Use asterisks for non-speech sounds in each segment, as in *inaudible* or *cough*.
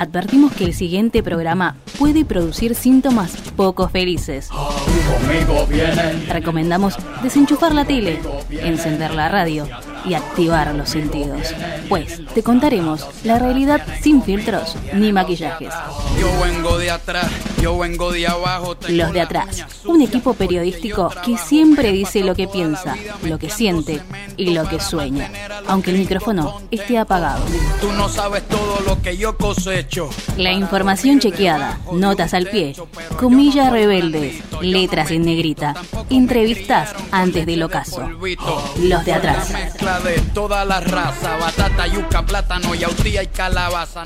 advertimos que el siguiente programa puede producir síntomas poco felices. Recomendamos desenchufar la tele, encender la radio y activar los sentidos. Pues te contaremos la realidad sin filtros ni maquillajes. Yo vengo de atrás, yo vengo de abajo. Los de atrás, un equipo periodístico que siempre dice lo que piensa, lo que siente y lo que sueña, aunque el micrófono esté apagado. Tú no sabes todo lo que yo cosecho. La información chequeada, notas al pie, comillas rebeldes, letras en negrita, entrevistas antes del ocaso. Los de atrás.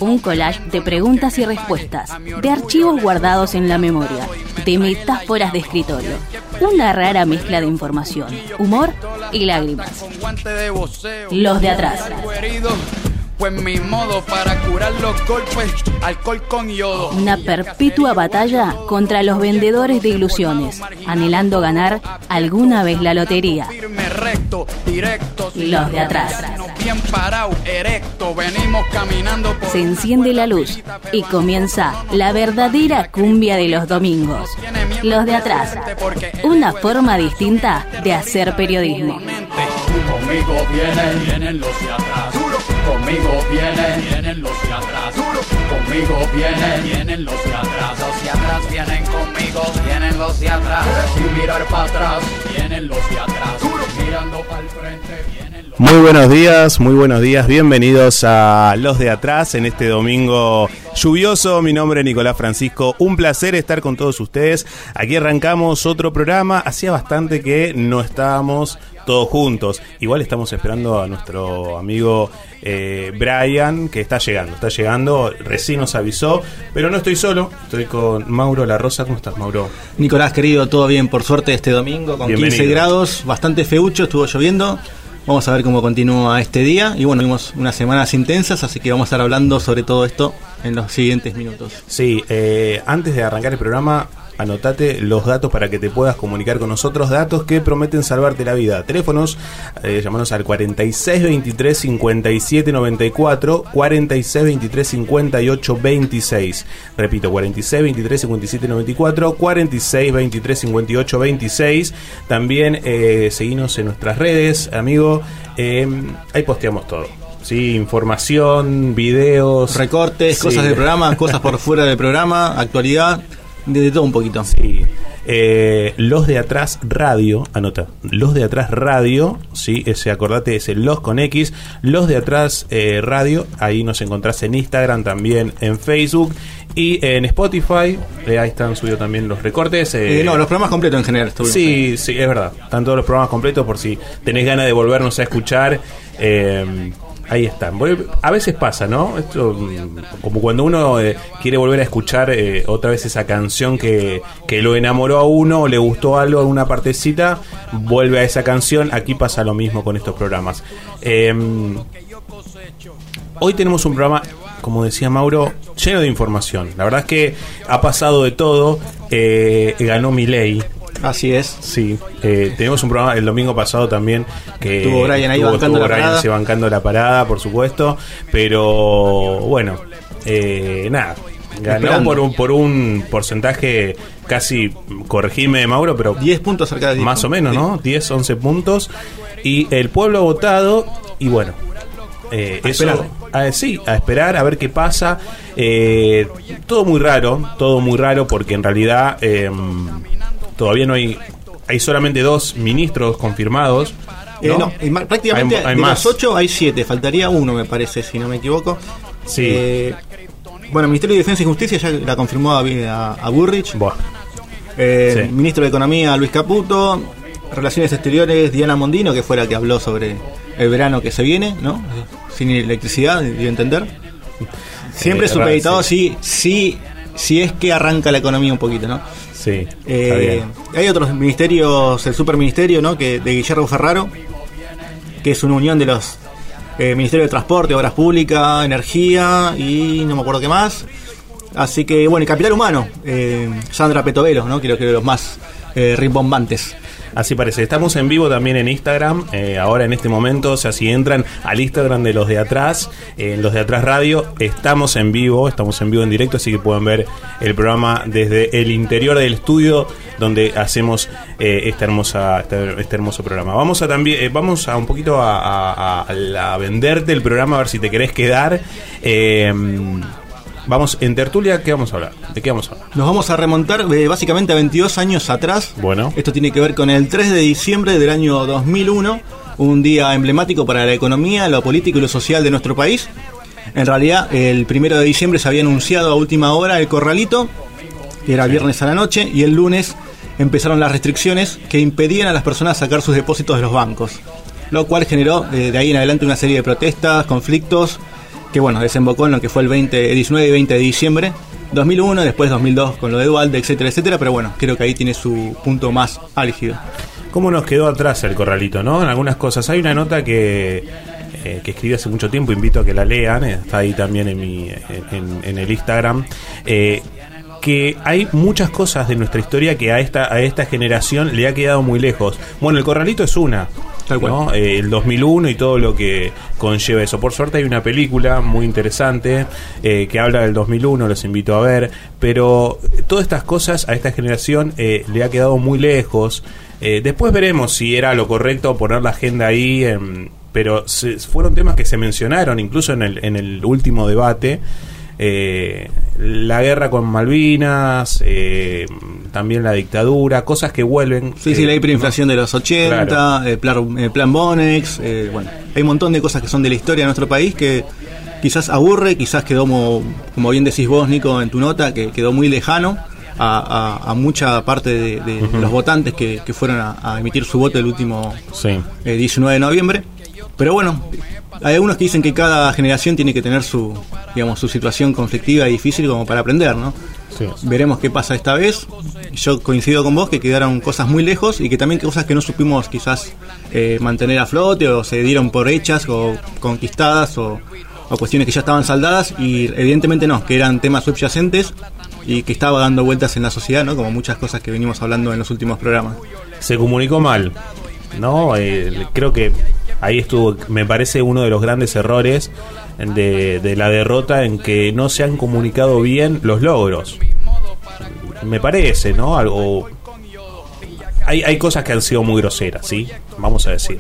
Un collage de preguntas y respuestas, de archivos guardados en la memoria, de metáforas de escritorio. Una rara mezcla de información, humor y lágrimas. Los de atrás. Pues mi modo para curar los golpes, alcohol con yodo. Una perpetua batalla contra los vendedores de ilusiones, anhelando ganar alguna vez la lotería. Los de atrás. Se enciende la luz y comienza la verdadera cumbia de los domingos. Los de atrás. Una forma distinta de hacer periodismo. Conmigo vienen, vienen los de atrás. Conmigo vienen, vienen los de atrás. Conmigo vienen, vienen los de atrás. Los de atrás vienen conmigo, vienen los de atrás. Sin mirar para atrás, vienen los de atrás. Mirando para el frente, vienen Muy buenos días, muy buenos días, bienvenidos a Los de Atrás en este domingo lluvioso. Mi nombre es Nicolás Francisco, un placer estar con todos ustedes. Aquí arrancamos otro programa, hacía bastante que no estábamos todos juntos. Igual estamos esperando a nuestro amigo eh, Brian, que está llegando, está llegando, recién nos avisó, pero no estoy solo, estoy con Mauro La Rosa. ¿Cómo estás, Mauro? Nicolás, querido, todo bien, por suerte este domingo, con Bienvenido. 15 grados, bastante feucho, estuvo lloviendo. Vamos a ver cómo continúa este día. Y bueno, tuvimos unas semanas intensas, así que vamos a estar hablando sobre todo esto en los siguientes minutos. Sí, eh, antes de arrancar el programa, anotate los datos para que te puedas comunicar con nosotros, datos que prometen salvarte la vida. Teléfonos, eh, llamanos al 4623 5794, 4623 5826. Repito, 4623 5794, 4623 5826. También eh, seguinos en nuestras redes, amigo. eh, ahí posteamos todo. Sí, información, videos. Recortes, Sí. cosas del programa, cosas por *laughs* fuera del programa, actualidad, de, de todo un poquito. Sí. Eh, los de atrás radio, anota, los de atrás radio, sí, ese acordate es el los con X, los de atrás eh, radio, ahí nos encontrás en Instagram, también en Facebook y en Spotify, eh, ahí están subidos también los recortes. eh, no, los programas completos en general. Sí, sí, es verdad. Están todos los programas completos por si tenés ganas de volvernos a escuchar. Ahí están. A veces pasa, ¿no? Esto, mm, como cuando uno eh, quiere volver a escuchar eh, otra vez esa canción que, que lo enamoró a uno o le gustó algo en una partecita, vuelve a esa canción. Aquí pasa lo mismo con estos programas. Eh, Hoy tenemos un programa, como decía Mauro, lleno de información. La verdad es que ha pasado de todo. Eh, ganó mi ley. Así es. Sí, eh, tenemos un programa el domingo pasado también que Estuvo Brian ahí bancando la Brian parada. se bancando la parada, por supuesto, pero bueno, eh, nada. Ganó Esperando. por un, por un porcentaje casi, corregime Mauro, pero 10 puntos cerca de 10. más o menos. ¿no? 10, 11 puntos. Y el pueblo ha votado y bueno. eh, A eso, esperar. a- sí, a esperar, a ver qué pasa. Eh, todo muy raro, todo muy raro porque en realidad eh, todavía no hay, hay solamente dos ministros confirmados. Eh, no, y ma- prácticamente Hay- hay de más. los 8 hay 7, faltaría uno me parece, si no me equivoco. Sí. Eh, bueno, el Ministerio de Defensa y Justicia ya la confirmó a, a, a Burrich. Buah, Eh, Sí. Ministro de Economía Luis Caputo. Relaciones Exteriores Diana Mondino, que fue la que habló sobre el verano que se viene, ¿no? Sin electricidad, a entender. Siempre Eh, supeditado sí. si, si, si es que arranca la economía un poquito, ¿no? Sí, Eh, hay otros ministerios, el superministerio, ¿no? Que de Guillermo Ferraro, que es una unión de los eh, ministerios de Transporte, Obras Públicas, Energía y no me acuerdo qué más. Así que, bueno, y Capital Humano, eh, Sandra Petovelo, ¿no? Creo que de los más eh, rimbombantes. Así parece. Estamos en vivo también en Instagram. eh, ahora en este momento, o sea, si entran al Instagram de los de atrás, en los de atrás radio, estamos en vivo, estamos en vivo en directo, así que pueden ver el programa desde el interior del estudio donde hacemos eh, hermosa, este, hermoso programa. Vamos a también, eh, vamos a un poquito a, venderte el programa a ver si te querés quedar. Vamos en tertulia, ¿qué vamos a hablar? ¿De qué vamos a hablar? Nos vamos a remontar eh, básicamente a 22 años atrás. Bueno. Esto tiene que ver con el 3 de diciembre del año 2001, un día emblemático para la economía, lo político y lo social de nuestro país. En realidad, el 1 de diciembre se había anunciado a última hora el corralito, que era viernes a la noche, y el lunes empezaron las restricciones que impedían a las personas sacar sus depósitos de los bancos. Lo cual generó eh, de ahí en adelante una serie de protestas, conflictos, que bueno, desembocó en lo que fue el 20, el 19 y 20 de diciembre 2001, después 2002 con lo de Dualde, etcétera, etcétera, pero bueno, creo que ahí tiene su punto más álgido. ¿Cómo nos quedó atrás el corralito, no? En algunas cosas. Hay una nota que, eh, que escribí hace mucho tiempo, invito a que la lean, está ahí también en, mi, en, en el Instagram. eh, que hay muchas cosas de nuestra historia que a esta, a esta generación le ha quedado muy lejos. Bueno, el corralito es una. Tal cual. ¿no? Eh, el 2001 y todo lo que conlleva eso. Por suerte hay una película muy interesante eh, que habla del 2001, los invito a ver, pero todas estas cosas a esta generación eh, le ha quedado muy lejos. Eh, después veremos si era lo correcto poner la agenda ahí, em, pero se- fueron temas que se mencionaron incluso en el, en el último debate. Eh, la guerra con Malvinas, eh, también la dictadura, cosas que vuelven. Sí, sí, eh, la hiperinflación de los 80, Claro. el plan, el plan Bonex, eh, bueno, hay un montón de cosas que son de la historia de nuestro país que quizás aburre, quizás quedó, como, como bien decís vos, Nico, en tu nota, que quedó muy lejano a, a- a mucha parte de, de los votantes que, que fueron a, a emitir su voto el último Sí. eh, 19 de noviembre. Pero bueno, hay algunos que dicen que cada generación tiene que tener su, digamos, su situación conflictiva y difícil como para aprender, ¿no? Sí. Veremos qué pasa esta vez. Yo coincido con vos que quedaron cosas muy lejos y que también cosas que no supimos quizás eh, mantener a flote o se dieron por hechas o conquistadas o, o cuestiones que ya estaban saldadas y evidentemente no, que eran temas subyacentes y que estaba dando vueltas en la sociedad, ¿no? Como muchas cosas que venimos hablando en los últimos programas. se comunicó mal, ¿no? Eh, creo que ahí estuvo, me parece uno de los grandes errores de, de la derrota en que no se han comunicado bien los logros. Me parece, ¿no? Algo. Hay, hay cosas que han sido muy groseras, ¿sí? Vamos a decir.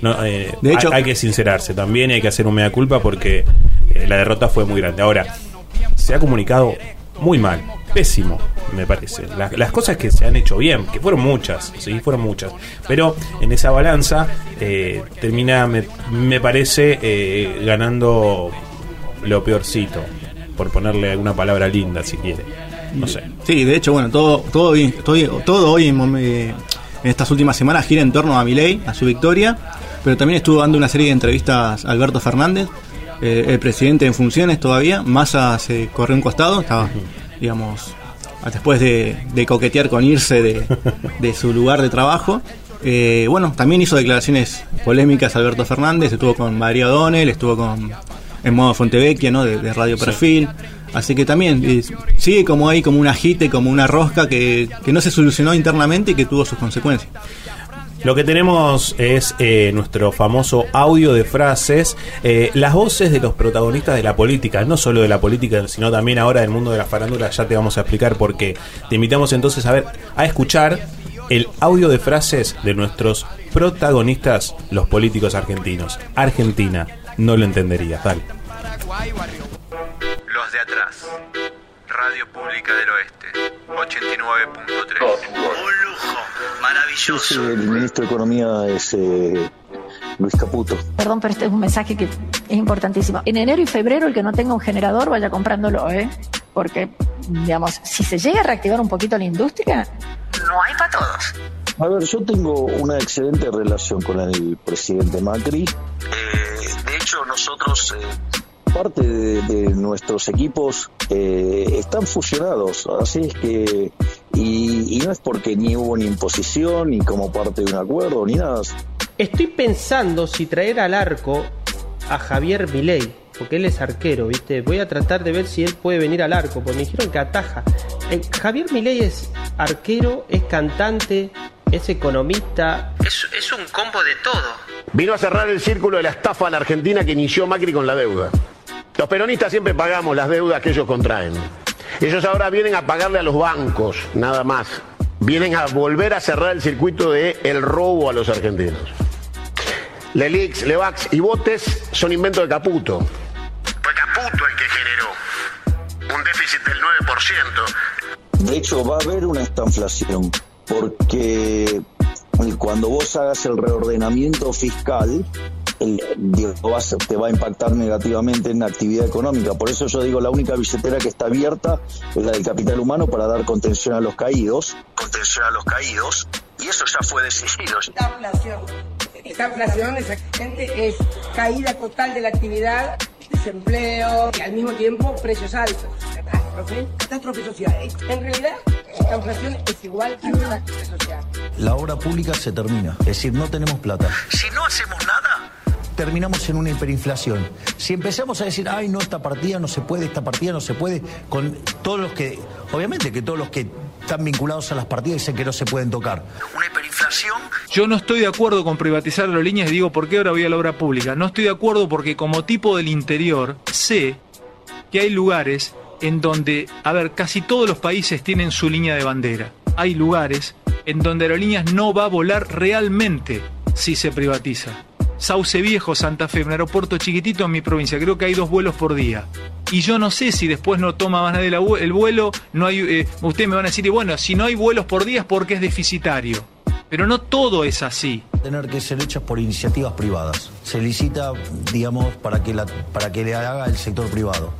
No, eh, De hecho- hay, hay que sincerarse también y hay que hacer un mea culpa porque eh, la derrota fue muy grande. Ahora, se ha comunicado muy mal, pésimo, me parece. La- las cosas que se han hecho bien, que fueron muchas, sí, fueron muchas. Pero en esa balanza eh, termina, me, me parece, eh, ganando lo peorcito, por ponerle alguna palabra linda, si quiere. No sé. Sí, de hecho, bueno, todo, todo, todo, todo hoy eh, en estas últimas semanas gira en torno a Milei, a su victoria, pero también estuvo dando una serie de entrevistas a Alberto Fernández, eh, el presidente en funciones todavía, Massa se corrió un costado, estaba, digamos, después de, de coquetear con irse de, de su lugar de trabajo. Eh, bueno, también hizo declaraciones polémicas Alberto Fernández, estuvo con María O'Donnell, estuvo con en modo Fontevecchia, ¿no? De, de Radio Perfil. Así que también eh, sigue como ahí, como un agite, como una rosca que, que no se solucionó internamente y que tuvo sus consecuencias. Lo que tenemos es eh, nuestro famoso audio de frases, eh, las voces de los protagonistas de la política, no solo de la política, sino también ahora del mundo de la farándula, ya te vamos a explicar por qué. Te invitamos entonces a ver, a escuchar el audio de frases de nuestros protagonistas, los políticos argentinos. Argentina, no lo entenderías, dale. Los de atrás. Radio Pública del Oeste. 89.3. Un lujo. Maravilloso. El ministro de Economía es eh, Luis Caputo. Perdón, pero este es un mensaje que es importantísimo. En enero y febrero, el que no tenga un generador vaya comprándolo, ¿eh? Porque, digamos, si se llega a reactivar un poquito la industria, no hay para todos. A ver, yo tengo una excelente relación con el presidente Macri. Eh, de hecho, nosotros, eh, parte de, de nuestros equipos eh, están fusionados, así es que, y, y no es porque ni hubo ni imposición, ni como parte de un acuerdo, ni nada. Estoy pensando si traer al arco a Javier Milei, porque él es arquero, ¿viste? Voy a tratar de ver si él puede venir al arco, porque me dijeron que ataja. Eh, Javier Milei es arquero, es cantante, es economista. Es, es un combo de todo. Vino a cerrar el círculo de la estafa en la Argentina que inició Macri con la deuda. Los peronistas siempre pagamos las deudas que ellos contraen. Ellos ahora vienen a pagarle a los bancos, nada más. Vienen a volver a cerrar el circuito de el robo a los argentinos. Lelix, Levax y Botes son inventos de Caputo. Fue Caputo el que generó un déficit del 9%. De hecho, va a haber una estanflación, porque cuando vos hagas el reordenamiento fiscal, te va a impactar negativamente en la actividad económica. Por eso yo digo, la única billetera que está abierta es la del capital humano para dar contención a los caídos. Contención a los caídos. Y eso ya fue decidido. Esta inflación, esta inflación exactamente es caída total de la actividad, desempleo y al mismo tiempo precios altos. Catástrofe, catástrofe social. En realidad, esta inflación es igual a una catástrofe social. La obra pública se termina, es decir, no tenemos plata. Si no hacemos nada, Terminamos en una hiperinflación. Si empezamos a decir, ay, no, esta partida no se puede, esta partida no se puede, con todos los que, obviamente que todos los que están vinculados a las partidas dicen que no se pueden tocar. una hiperinflación. Yo no estoy de acuerdo con privatizar aerolíneas y digo por qué ahora voy a la obra pública. No estoy de acuerdo porque como tipo del interior sé que hay lugares en donde, a ver, casi todos los países tienen su línea de bandera. Hay lugares en donde aerolíneas no va a volar realmente si se privatiza. Sauce Viejo, Santa Fe, un aeropuerto chiquitito en mi provincia, creo que hay dos vuelos por día. Y yo no sé si después no toma más nadie el vuelo, no hay, eh, ustedes me van a decir, y bueno, si no hay vuelos por día es porque es deficitario. Pero no todo es así. Tener que ser hechas por iniciativas privadas. Se licita, digamos, para que, la, para que le haga el sector privado.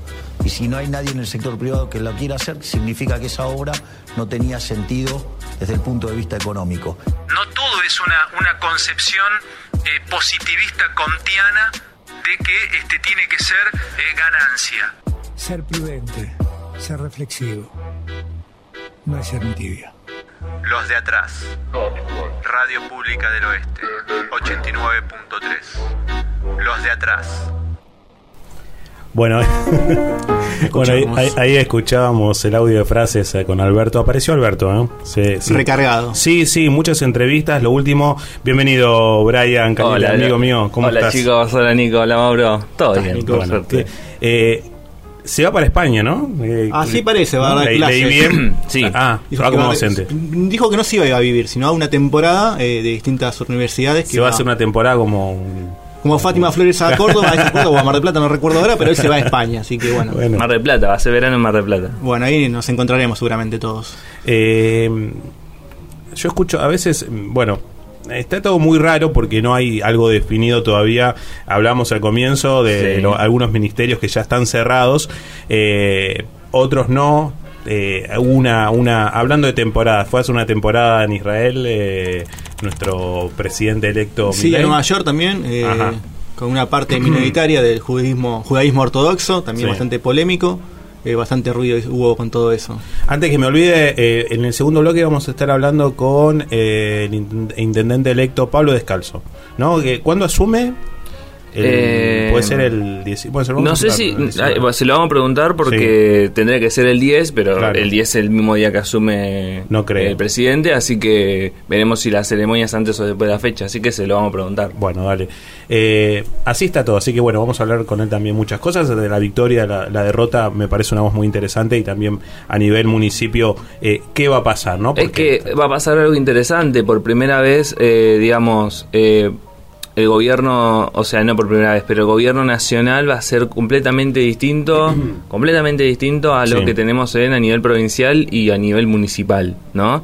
Y si no hay nadie en el sector privado que lo quiera hacer, significa que esa obra no tenía sentido desde el punto de vista económico. No todo es una, una concepción eh, positivista kantiana de que este tiene que ser eh, ganancia. Ser prudente, ser reflexivo, no es ser un tibio. Los de atrás. Radio Pública del Oeste. 89.3. Los de atrás. Bueno, *laughs* bueno ahí, ahí- ahí escuchábamos el audio de frases eh, con Alberto. Apareció Alberto, ¿eh? Sí, sí. Recargado. Sí, sí, muchas entrevistas. Lo último, bienvenido Brian, Canela, Hola, amigo hola. mío. ¿Cómo Hola estás? chicos, hola Nico, hola Mauro. Todo bien, por Bueno, suerte. eh, se va para España, ¿no? Eh, Así parece, va a dar leí- clases. leí bien. *clears throat* Sí. Ah, Dijo va como docente. Dijo que no se iba a vivir, sino a una temporada eh, de distintas universidades. Que Se va a hacer una temporada como... un- Como Fátima Flores a Córdoba, a Córdoba o a Mar del Plata, no recuerdo ahora, pero él se va a España, así que bueno. Bueno. Mar del Plata, va a ser verano en Mar del Plata. Bueno, ahí nos encontraremos seguramente todos. Eh, yo escucho a veces, bueno, está todo muy raro porque no hay algo definido todavía. Hablamos al comienzo de Sí. lo- algunos ministerios que ya están cerrados, eh, otros no. Eh, una, una, hablando de temporadas, fue hace una temporada en Israel eh, nuestro presidente electo. Sí, en Nueva York también, eh, con una parte minoritaria del judaísmo, judaísmo ortodoxo, también Sí. bastante polémico. eh, bastante ruido hubo con todo eso. Antes que me olvide, eh, en el segundo bloque vamos a estar hablando con eh, el in- intendente electo Pablo Descalzo. ¿no? ¿Cuándo asume? El- Eh, puede ser el 10. Puede ser, vamos No sé si. del 19. bueno, se lo vamos a preguntar porque tendría que ser el 10, pero Claro. el 10 es el mismo día que asume No creo. el presidente, así que veremos si la ceremonia es antes o después de la fecha, así que se lo vamos a preguntar. Bueno, dale. Eh, así está todo, así que bueno, vamos a hablar con él también muchas cosas. De la victoria, la, la derrota, me parece una voz muy interesante y también a nivel municipio, eh, ¿qué va a pasar? ¿no? Es que va a pasar algo interesante. Por primera vez, eh, digamos, eh, el gobierno, o sea, no por primera vez, pero el gobierno nacional va a ser completamente distinto, *clears throat* completamente distinto a lo Sí. que tenemos en a nivel provincial y a nivel municipal, ¿no?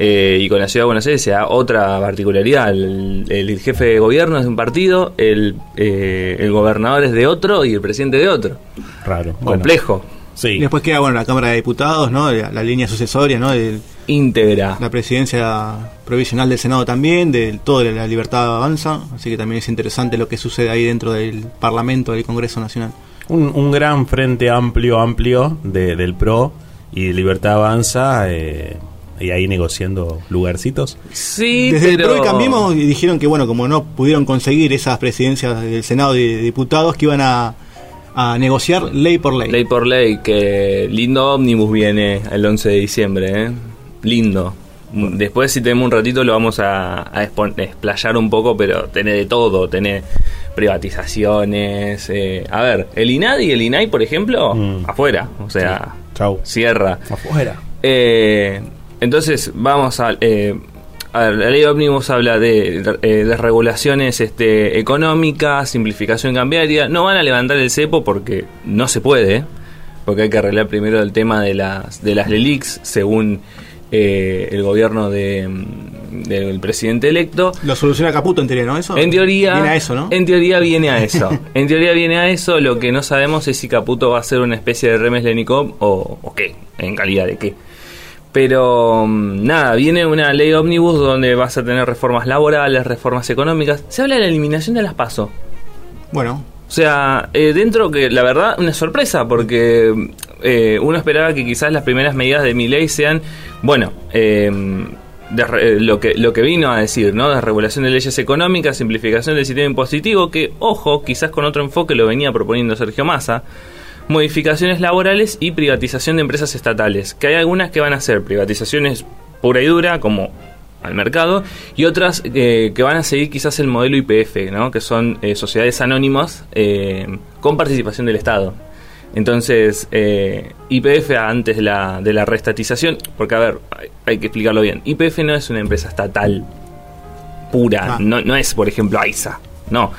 Eh, y con la ciudad de Buenos Aires se da otra particularidad. El, el jefe de gobierno es de un partido, el, eh, el gobernador es de otro y el presidente de otro. Raro. Complejo. Sí. Y después queda bueno la Cámara de Diputados, ¿no? La, la línea sucesoria, ¿no? Del- Íntegra. la presidencia provisional del Senado también, de todo de la libertad avanza, así que también es interesante lo que sucede ahí dentro del Parlamento del Congreso Nacional. Un, un gran frente amplio, amplio de, del PRO y Libertad Avanza, eh, y ahí negociando lugarcitos. Sí, Desde pero... el PRO y Cambiemos y dijeron que bueno, como no pudieron conseguir esas presidencias del Senado y de diputados, que iban a, a negociar ley por ley. Ley por ley, que lindo ómnibus viene el 11 de diciembre, ¿eh? Lindo. Mm, Después, si tenemos un ratito, lo vamos a, a explayar un poco, pero tenés de todo, tenés privatizaciones. eh, a ver, el INAD y el INAI, por ejemplo, afuera, o sea, cierra. Afuera. Eh, entonces, vamos a... eh, a ver, la ley de ómnibus habla de eh, desregulaciones este, económicas, simplificación cambiaria. No van a levantar el cepo porque no se puede, porque hay que arreglar primero el tema de las, de las LELIX, según eh, el gobierno de, mm, del presidente electo. Lo soluciona Caputo en teoría, ¿no? Eso. En teoría, Viene a eso, ¿no? En teoría viene a *laughs* eso. en teoría viene a eso. Lo que no sabemos es si Caputo va a ser una especie de Remes Lenikov o, o qué, en calidad de qué. Pero mm, nada, viene una ley ómnibus donde vas a tener reformas laborales, reformas económicas. Se habla de la eliminación de las PASO. Bueno, O sea, eh, dentro que la verdad una sorpresa porque eh, uno esperaba que quizás las primeras medidas de mi ley sean, bueno, eh, eh, lo que lo que vino a decir, ¿no? De regulación de leyes económicas, simplificación del sistema impositivo, que ojo, quizás con otro enfoque lo venía proponiendo Sergio Massa. Modificaciones laborales y privatización de empresas estatales, que hay algunas que van a ser privatizaciones pura y dura, como al mercado, y otras eh, que van a seguir quizás el modelo IPF, ¿no? que son eh, sociedades anónimas eh, con participación del Estado. Entonces, IPF antes de la, de la restatización, porque a ver, hay, hay que explicarlo bien, IPF no es una empresa estatal pura, no, no es por ejemplo AISA, no.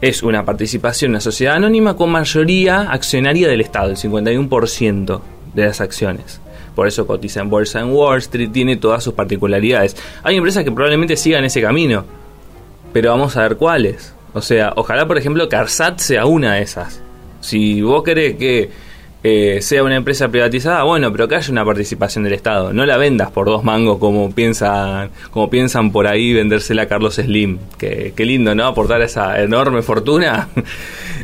Es una participación una sociedad anónima con mayoría accionaria del Estado, el 51% de las acciones. Por eso cotiza en bolsa en Wall Street, tiene todas sus particularidades. Hay empresas que probablemente sigan ese camino, pero vamos a ver cuáles. O sea, ojalá, por ejemplo, Carsat sea una de esas. Si vos querés que eh, sea una empresa privatizada, bueno, pero que haya una participación del Estado. No la vendas por dos mangos como piensan, como piensan por ahí vendérsela a Carlos Slim. Qué lindo, ¿no? Aportar esa enorme fortuna. *laughs*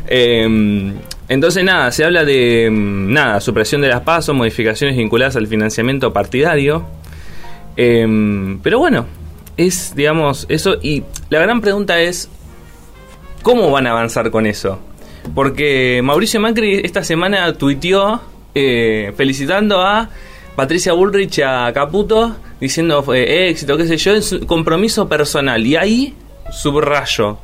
Eh, entonces, nada, se habla de mm, nada, supresión de las pasos, modificaciones vinculadas al financiamiento partidario. Eh, pero bueno, es, digamos, eso. Y la gran pregunta es: ¿cómo van a avanzar con eso? Porque Mauricio Macri esta semana tuiteó eh, felicitando a Patricia Bullrich a Caputo, diciendo eh, éxito, qué sé yo, en su compromiso personal. Y ahí subrayo.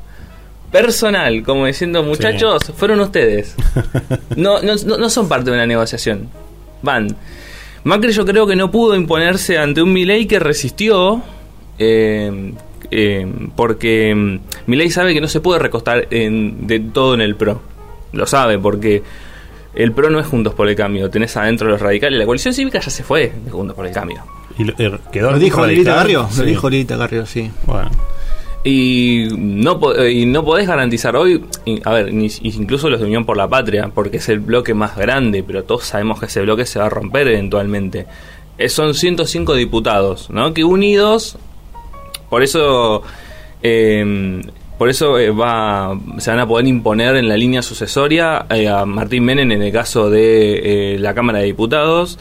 Personal, como diciendo, muchachos, fueron ustedes. *laughs* No, no, no- no son parte de una negociación. Van. Macri yo creo que no pudo imponerse ante un Milei que resistió. eh, eh, porque mm, Milei sabe que no se puede recostar en, de todo en el PRO. Lo sabe, porque el PRO no es Juntos por el Cambio. Tenés adentro los radicales. La coalición cívica ya se fue de Juntos por el Cambio. Y lo- eh, quedó ¿Lo dijo Lilita. Garrio? Lo dijo Lilita Garrio, sí. Bueno. Y no, eh, y no podés garantizar hoy, a ver, incluso los de Unión por la Patria, porque es el bloque más grande, pero todos sabemos que ese bloque se va a romper eventualmente. Eh, son 105 diputados, ¿no? Que unidos, por eso, eh, por eso eh, va, se van a poder imponer en la línea sucesoria a Martín Menem en el caso de eh, la Cámara de Diputados.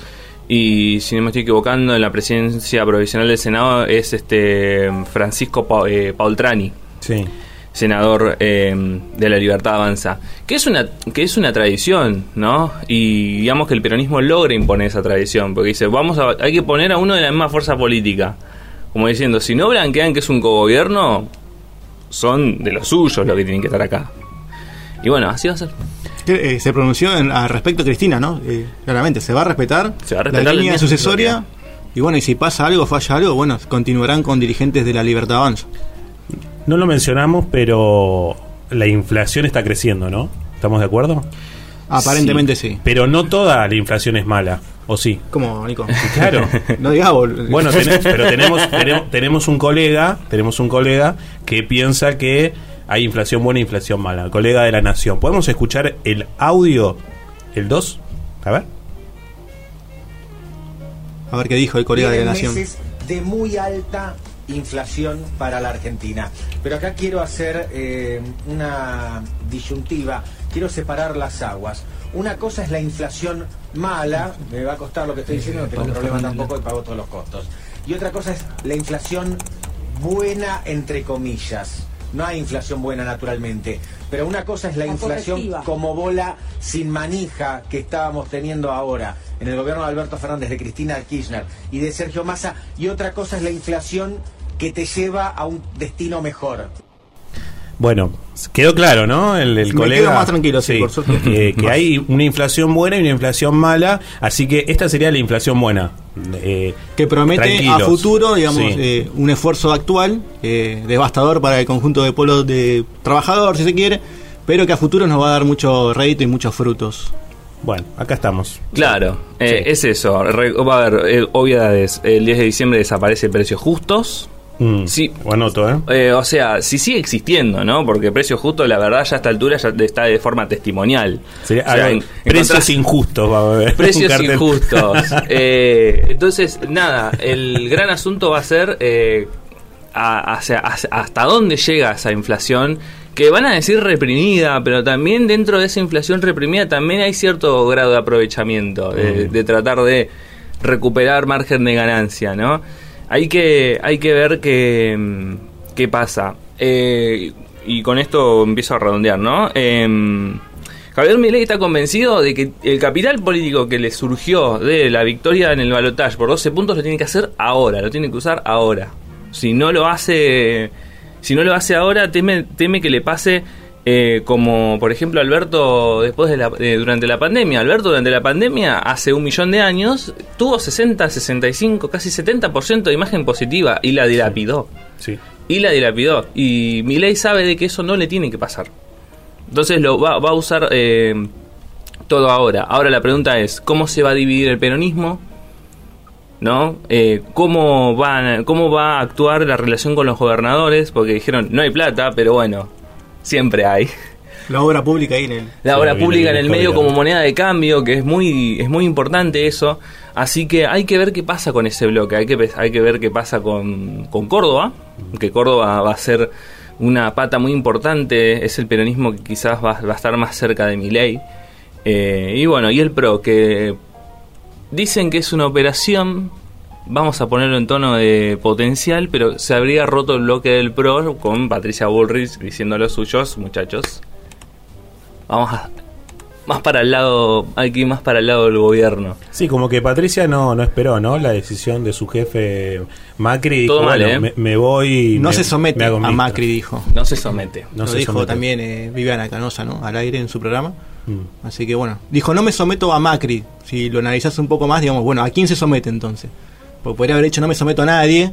Y si no me estoy equivocando, en la presidencia provisional del Senado es este Francisco Pa- eh, Paultrani. Sí. Senador eh, de la Libertad Avanza. Que es una, que es una tradición, ¿no? Y digamos que el peronismo logra imponer esa tradición. Porque dice, vamos a, hay que poner a uno de la misma fuerza política. Como diciendo, si no blanquean que es un cogobierno, son de los suyos los que tienen que estar acá. Y bueno, así va a ser. Eh, se pronunció en- al respecto Cristina, ¿no? Eh, claramente, se va a respetar, Se va a respetar la la línea línea sucesoria. Y bueno, y si pasa algo, falla algo, bueno, continuarán con dirigentes de la Libertad Avanza. No lo mencionamos, pero la inflación está creciendo, ¿no? ¿Estamos de acuerdo? Aparentemente sí. Pero no toda la inflación es mala, ¿o sí? ¿Cómo, Nico? Claro. *laughs* no digas Bueno, ten- pero tenemos, tenemos, tenemos un colega, tenemos un colega que piensa que hay inflación buena e inflación mala. Colega de la Nación. ¿Podemos escuchar el audio, el 2? A ver. A ver qué dijo el colega de la Nación. meses de muy alta inflación para la Argentina. Pero acá quiero hacer eh, una disyuntiva, quiero separar las aguas. Una cosa es la inflación mala, me va a costar lo que estoy diciendo, no tengo problema tampoco y pago todos los costos. Y otra cosa es la inflación buena, entre comillas. No hay inflación buena naturalmente. Pero una cosa es la, La inflación correctiva. como bola sin manija que estábamos teniendo ahora en el gobierno de Alberto Fernández, de Cristina Kirchner y de Sergio Massa, y otra cosa es la inflación que te lleva a un destino mejor. Bueno, quedó claro, ¿no? El, el Me colega. quedo más tranquilo, sí, por suerte. Que hay una inflación buena y una inflación mala, así que esta sería la inflación buena. Eh, que promete a futuro, digamos, Sí. eh, un esfuerzo actual eh, devastador para el conjunto de pueblos de trabajador, si se quiere, pero que a futuro nos va a dar mucho rédito y muchos frutos. Bueno, acá estamos. Claro, eh, es eso. Re- va a haber eh, obviedades. El 10 de diciembre desaparece precios justos. Sí. Mm, anoto, ¿eh? Eh, o sea, si sigue existiendo, ¿no? Porque precios justos, la verdad, ya a esta altura ya está de forma testimonial. Sería O sea, algo- en- precios injustos, va a haber. Precios injustos. *laughs* Eh, entonces, nada, el gran asunto va a ser eh, a- hacia- hacia- hasta dónde llega esa inflación, que van a decir reprimida, pero también dentro de esa inflación reprimida también hay cierto grado de aprovechamiento, de, Mm. de tratar de recuperar margen de ganancia, ¿no? Hay que, hay que ver qué, pasa. Eh, y con esto empiezo a redondear, ¿no? Em, Javier Milei está convencido de que el capital político que le surgió de la victoria en el balotaje por 12 puntos lo tiene que hacer ahora, lo tiene que usar ahora. Si no lo hace, si no lo hace ahora, teme, teme que le pase eh, como, por ejemplo, Alberto después de la, eh, durante la pandemia. Alberto durante la pandemia, hace un millón de años, tuvo 60, 65, casi 70% de imagen positiva y la dilapidó. Sí. Y la dilapidó. Y Milei sabe de que eso no le tiene que pasar. Entonces lo va, va a usar eh, todo ahora. Ahora la pregunta es, ¿cómo se va a dividir el peronismo? ¿No? Eh, ¿cómo, van, ¿Cómo va a actuar la relación con los gobernadores? Porque dijeron, no hay plata, pero bueno, siempre hay. La obra pública ahí en el... La obra pública en el el medio como moneda de cambio, que es muy, es muy importante eso. Así que hay que ver qué pasa con ese bloque, hay que, hay que ver qué pasa con, con Córdoba, que Córdoba va a ser una pata muy importante, es el peronismo que quizás va, va a estar más cerca de mi ley. y bueno, y el PRO, que dicen que es una operación, vamos a ponerlo en tono de potencial, pero se habría roto el bloque del PRO con Patricia Bullrich diciendo los suyos, muchachos. Vamos a, más para el lado, hay que ir más para el lado del gobierno. Sí, como que Patricia no, no esperó, ¿no? La decisión de su jefe Macri. Todo dijo, mal, bueno, ¿eh? me, me voy. No me- se somete me hago a. Macri, dijo. No se somete. No Lo se dijo somete. también eh, Viviana Canosa, ¿no? Al aire en su programa. Mm. Así que bueno, dijo, no me someto a Macri. Si lo analizas un poco más, digamos, bueno, ¿a quién se somete entonces? Porque podría haber dicho, no me someto a nadie.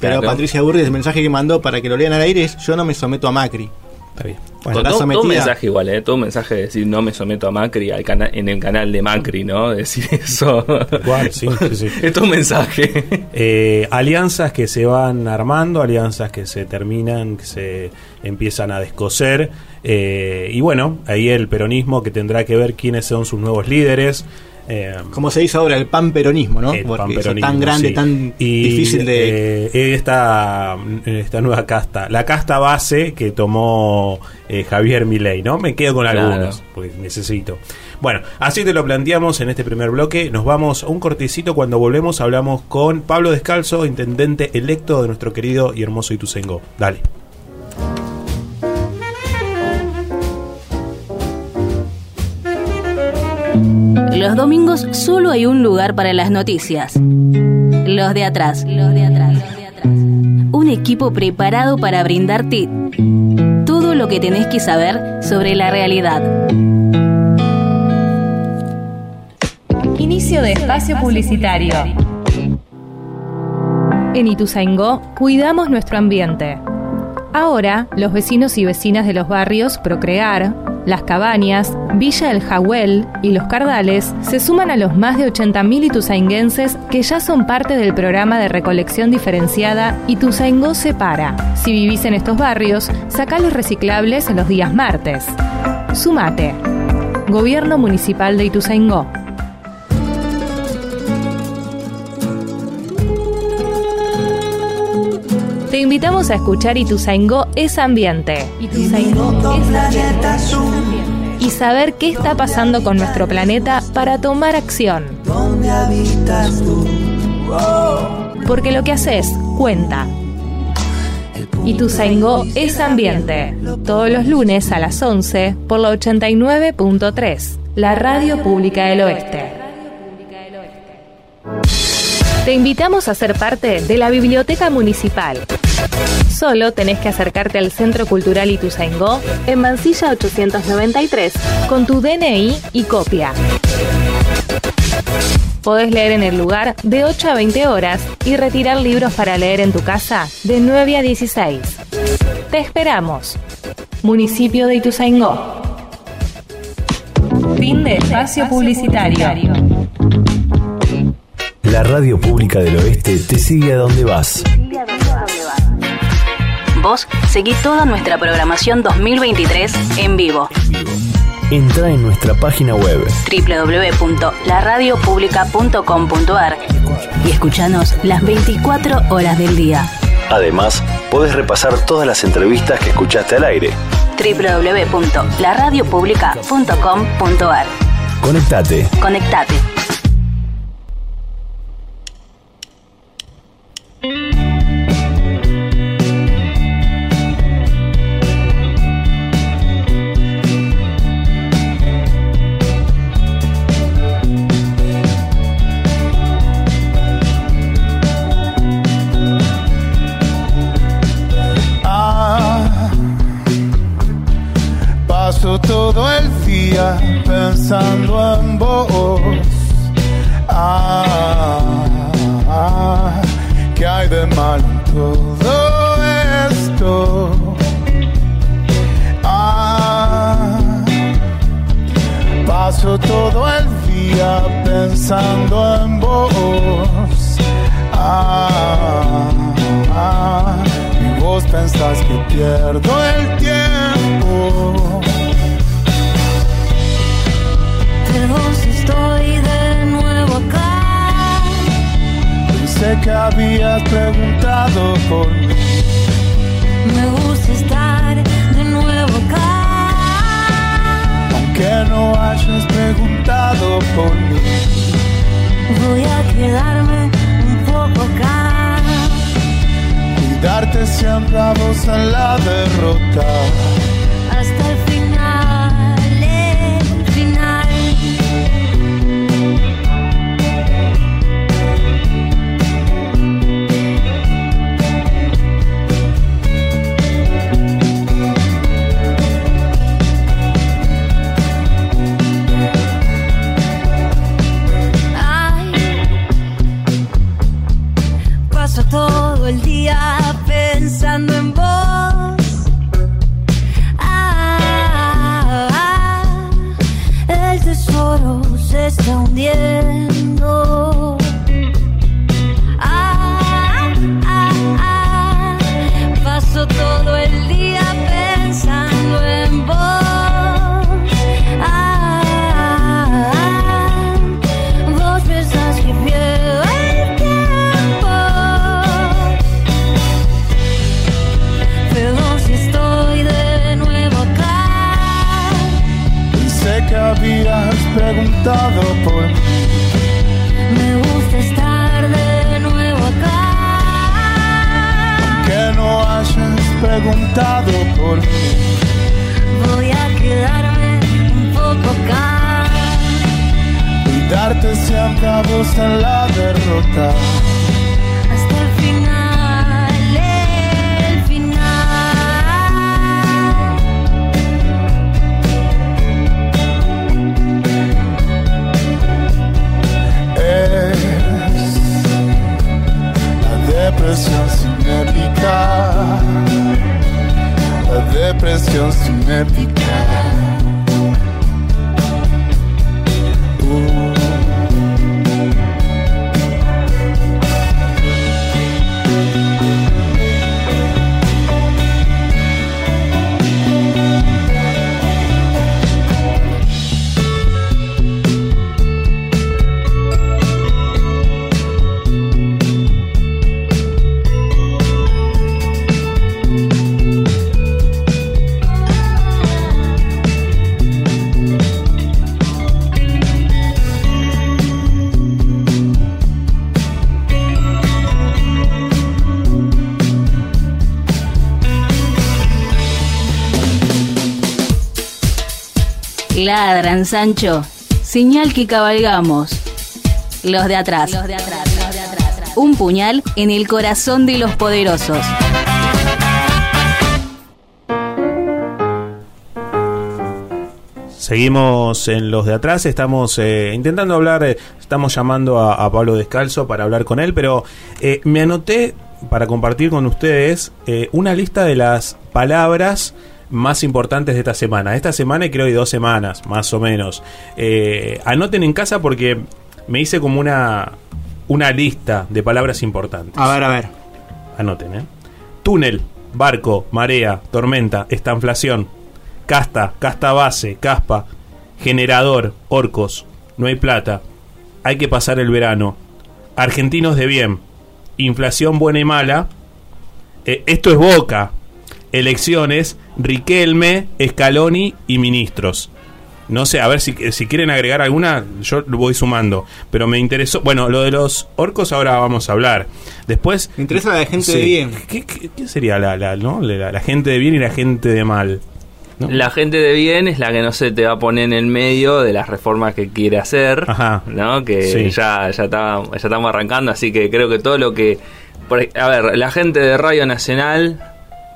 Pero Claro. Patricia Burri, el mensaje que mandó para que lo lean al aire es, yo no me someto a Macri. Está bien. Bueno, todo, un mensaje igual, ¿eh? Todo un mensaje de decir no me someto a Macri al cana- en el canal de Macri, ¿no? Decir *laughs* eso. Igual, sí, sí, sí. *laughs* es todo un mensaje. *laughs* Eh, alianzas que se van armando, alianzas que se terminan, que se empiezan a descoser. eh, y bueno, ahí el peronismo que tendrá que ver quiénes son sus nuevos líderes. Eh, Como se dice ahora, el panperonismo, ¿no? el Porque eso panperonismo, tan grande, sí. tan Y, difícil de... eh, esta, esta nueva casta, la casta base que tomó eh, Javier Milei, ¿no? Me quedo con Claro. algunos, porque necesito. Bueno, así te lo planteamos en este primer bloque. Nos vamos a un cortecito. Cuando volvemos, hablamos con Pablo Descalzo, intendente electo de nuestro querido y hermoso Ituzaingó. Dale. Los domingos solo hay un lugar para las noticias. Los de atrás. Los de atrás. Un equipo preparado para brindarte todo lo que tenés que saber sobre la realidad. Inicio de espacio publicitario. En Ituzaingó cuidamos nuestro ambiente. Ahora, los vecinos y vecinas de los barrios Procrear, Las Cabañas, Villa El Jahuel y Los Cardales se suman a los más de 80.000 ituzainguenses que ya son parte del programa de recolección diferenciada Ituzaingó Separa. Si vivís en estos barrios, sacá los reciclables los días martes. Sumate. Gobierno Municipal de Ituzaingó. Te invitamos a escuchar Ituzaingó es ambiente. Ituzaingó es ambiente. Y saber qué está pasando con nuestro planeta para tomar acción. ¿Dónde habitas tú? Porque lo que haces cuenta. Ituzaingó es ambiente. Todos los lunes a las 11 por la 89.3, la radio pública del oeste. Te invitamos a ser parte de la Biblioteca Municipal. Solo tenés que acercarte al Centro Cultural Ituzaingó en Mansilla 893 con tu DNI y copia. Podés leer en el lugar de 8 a 20 horas y retirar libros para leer en tu casa de 9 a 16. Te esperamos. Municipio de Ituzaingó. Fin de espacio publicitario. La radio pública del oeste te sigue a donde vas. Vos seguí toda nuestra programación 2023 en vivo. Entra en nuestra página web www.laradiopublica.com.ar y escuchanos las 24 horas del día. Además, podés repasar todas las entrevistas que escuchaste al aire. www.laradiopublica.com.ar Conectate. Conectate. Ladran, Sancho. Señal que cabalgamos. Los de atrás. Un puñal en el corazón de los poderosos. Seguimos en los de atrás, estamos eh, intentando hablar, eh, estamos llamando a, a Pablo Descalzo para hablar con él, pero eh, me anoté para compartir con ustedes eh, una lista de las palabras más importantes de esta semana. Esta semana y creo que dos semanas, más o menos. Eh, anoten en casa porque me hice como una, una lista de palabras importantes. A ver, a ver. Anoten, ¿eh? Túnel, barco, marea, tormenta, estanflación, casta, casta base, caspa, generador, orcos, no hay plata, hay que pasar el verano, argentinos de bien, inflación buena y mala, eh, esto es Boca, elecciones, Riquelme, Scaloni y ministros. No sé, a ver si, si quieren agregar alguna, yo lo voy sumando. Pero me interesó. Bueno, lo de los orcos ahora vamos a hablar. Después. Me interesa la gente de bien. ¿Qué, qué- qué sería la, la, no? la, la gente de bien y la gente de mal? La gente de bien es la que no se te va a poner en el medio de las reformas que quiere hacer, ¿no? Que Sí. ya, ya, está- ya estamos arrancando, así que creo que todo lo que... a ver, la gente de Radio Nacional,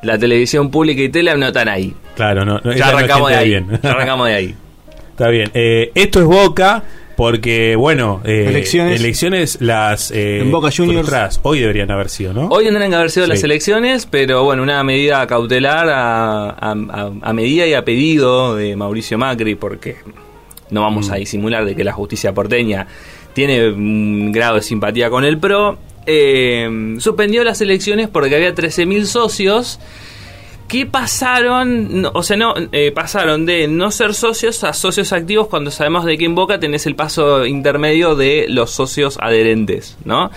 la televisión pública y tele no están ahí. Claro, no, Ya no arrancamos de ahí. bien. Ya arrancamos de ahí. *laughs* Está bien. Eh, esto es Boca porque, bueno, eh, Elecciones. elecciones las eh, En Boca Juniors. frustradas. Hoy deberían haber sido, ¿no? Hoy tendrán que haber sido las elecciones, pero bueno, una medida cautelar a, a- a- a medida y a pedido de Mauricio Macri, porque no vamos a disimular de que la justicia porteña tiene un grado de simpatía con el PRO. Eh, suspendió las elecciones porque había 13.000 socios que pasaron, o sea, no eh, pasaron de no ser socios a socios activos cuando sabemos de que en Boca tenés el paso intermedio de los socios adherentes, ¿no?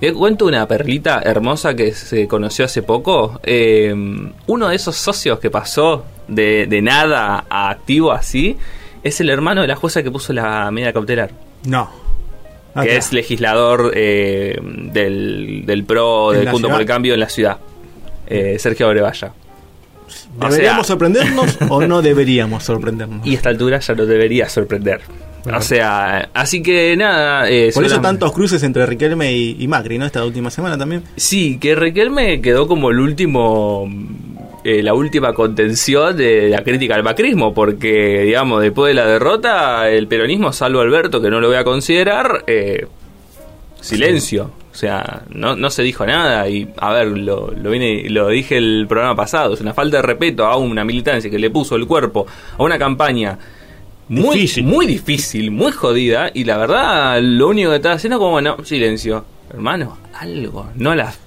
Te cuento una perlita hermosa que se conoció hace poco. Eh, uno de esos socios que pasó de, de nada a activo así es el hermano de la jueza que puso la medida cautelar. No. Ah, que claro. es legislador eh, del, del PRO, ¿En del Punto por el Cambio en la ciudad. Eh, Sergio Abrevaya. O ¿Deberíamos sea- sorprendernos *laughs* o no deberíamos sorprendernos? Y a esta altura ya no debería sorprender. O sea, así que nada. eh, Por eso tantos cruces entre Riquelme y, y Macri, ¿no? Esta última semana también. Sí, que Riquelme quedó como el último. Eh, la última contención de la crítica al macrismo, porque, digamos, después de la derrota, el peronismo, salvo Alberto, que no lo voy a considerar, eh, silencio. O sea, no, no se dijo nada. Y, a ver, lo, lo, vine, lo dije el programa pasado: es una falta de respeto a una militancia que le puso el cuerpo a una campaña muy difícil. muy difícil, muy jodida. Y la verdad, lo único que estaba haciendo, como, bueno, silencio. Hermano, algo. No las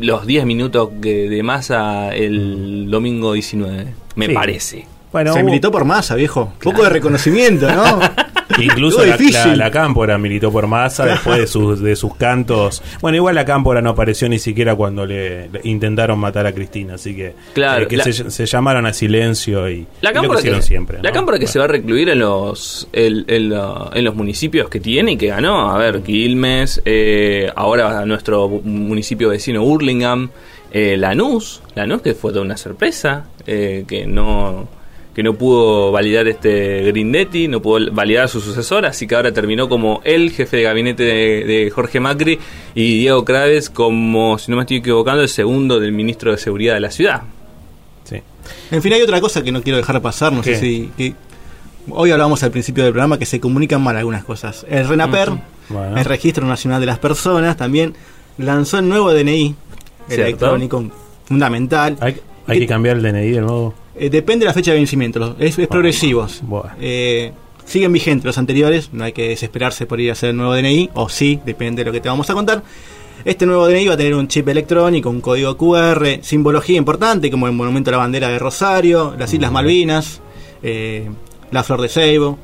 los 10 minutos que de masa el domingo 19, me Sí. parece. Bueno, se militó por masa, viejo. Poco de reconocimiento, ¿no? *laughs* Incluso la, la- la Cámpora militó por masa después de sus, de sus cantos. Bueno, igual la Cámpora no apareció ni siquiera cuando le, le intentaron matar a Cristina, así que, Claro, eh, que la- se, se llamaron a silencio y, La y lo que cámpora que, hicieron siempre. la ¿no? cámpora que se va a recluir en los el- en, la- en los municipios que tiene y que ganó. A ver, Quilmes, eh, ahora nuestro municipio vecino Hurlingham, eh, Lanús, Lanús que fue toda una sorpresa, eh, que no que no pudo validar este Grindetti, no pudo validar a su sucesor, así que ahora terminó como el jefe de gabinete de, de Jorge Macri y Diego Craves como, si no me estoy equivocando, el segundo del ministro de Seguridad de la ciudad. En fin, hay otra cosa que no quiero dejar pasar, no ¿Qué? sé si... que- hoy hablábamos al principio del programa que se comunican mal algunas cosas. El RENAPER, Bueno. el Registro Nacional de las Personas, también lanzó el nuevo DNI ¿Cierto? electrónico fundamental. Hay, hay que cambiar el DNI de nuevo. Eh, depende de la fecha de vencimiento, es, es progresivos. Eh, siguen vigentes los anteriores, no hay que desesperarse por ir a hacer el nuevo DNI, o sí, depende de lo que te vamos a contar. Este nuevo DNI va a tener un chip electrónico, un código QR, simbología importante como el monumento a la bandera de Rosario, las Islas Malvinas, eh, la flor de ceibo,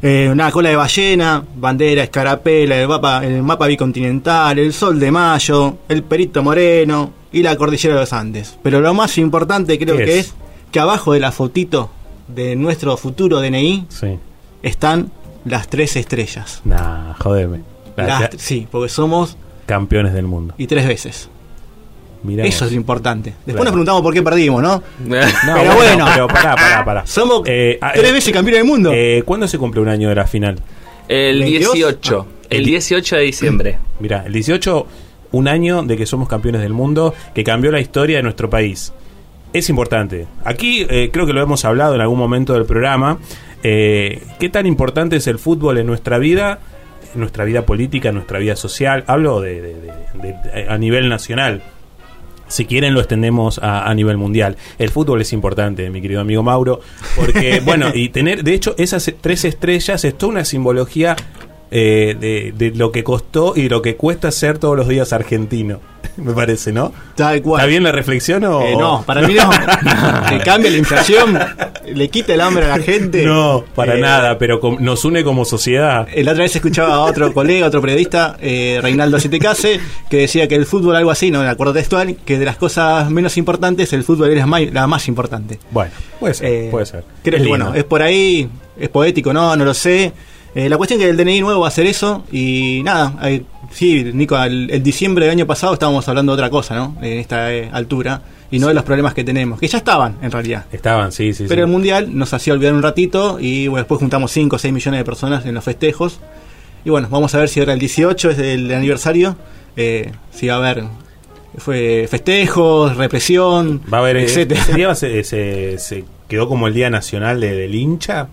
eh, una cola de ballena, bandera, escarapela, el mapa, el mapa bicontinental, el sol de mayo, el perito moreno y la cordillera de los Andes. Pero lo más importante creo ¿Qué que es? es que abajo de la fotito de nuestro futuro DNI Sí. están las tres estrellas. Nah, jodeme. La- Las- la- sí, porque somos campeones del mundo. y tres veces. Mirá Eso vos. es lo importante. Después Claro. nos preguntamos por qué perdimos, ¿no? *laughs* No, pero bueno, pero pará, pará, pará. Somos Eh, ah, tres eh, veces campeones del mundo. Eh, ¿Cuándo se cumple un año de la final? El 22. 18. El 18 de diciembre. Mira, el 18, un año de que somos campeones del mundo, que cambió la historia de nuestro país. Es importante. Aquí eh, creo que lo hemos hablado en algún momento del programa. eh, ¿Qué tan importante es el fútbol en nuestra vida? En nuestra vida política, en nuestra vida social. Hablo de, de- de- de- a nivel nacional. Si quieren lo extendemos a, a nivel mundial. El fútbol es importante, mi querido amigo Mauro, porque, *laughs* bueno, y tener, de hecho, esas tres estrellas es toda una simbología eh, de, de lo que costó y lo que cuesta ser todos los días argentino, *laughs* me parece, ¿no? Tal cual. ¿Está bien la reflexión o...? Eh, no, para mí no. *laughs* que cambie la inflación, le quita el hambre a la gente. No, para Eh, nada, pero nos une como sociedad. La otra vez escuchaba a otro colega, otro periodista, eh, Reinaldo Sitecase, que decía que el fútbol, algo así, no me acuerdo textual, que de las cosas menos importantes, el fútbol más- la más importante. Bueno, puede ser, puede ser. Creo Es que, bueno, es por ahí, es poético, no, no lo sé. Eh, la cuestión es que el DNI nuevo va a hacer eso y nada, eh, sí, Nico, el, el diciembre del año pasado estábamos hablando de otra cosa, ¿no? En esta eh, altura y no de los problemas que tenemos, que ya estaban en realidad. Estaban, sí, sí, Pero sí. el mundial nos hacía olvidar un ratito y bueno, después juntamos 5 o 6 millones de personas en los festejos. Y bueno, vamos a ver si ahora el 18 es el aniversario, si va a haber fue festejos, represión, Va a haber, etcétera. ese día se, se- se quedó como el Día Nacional de- del hincha,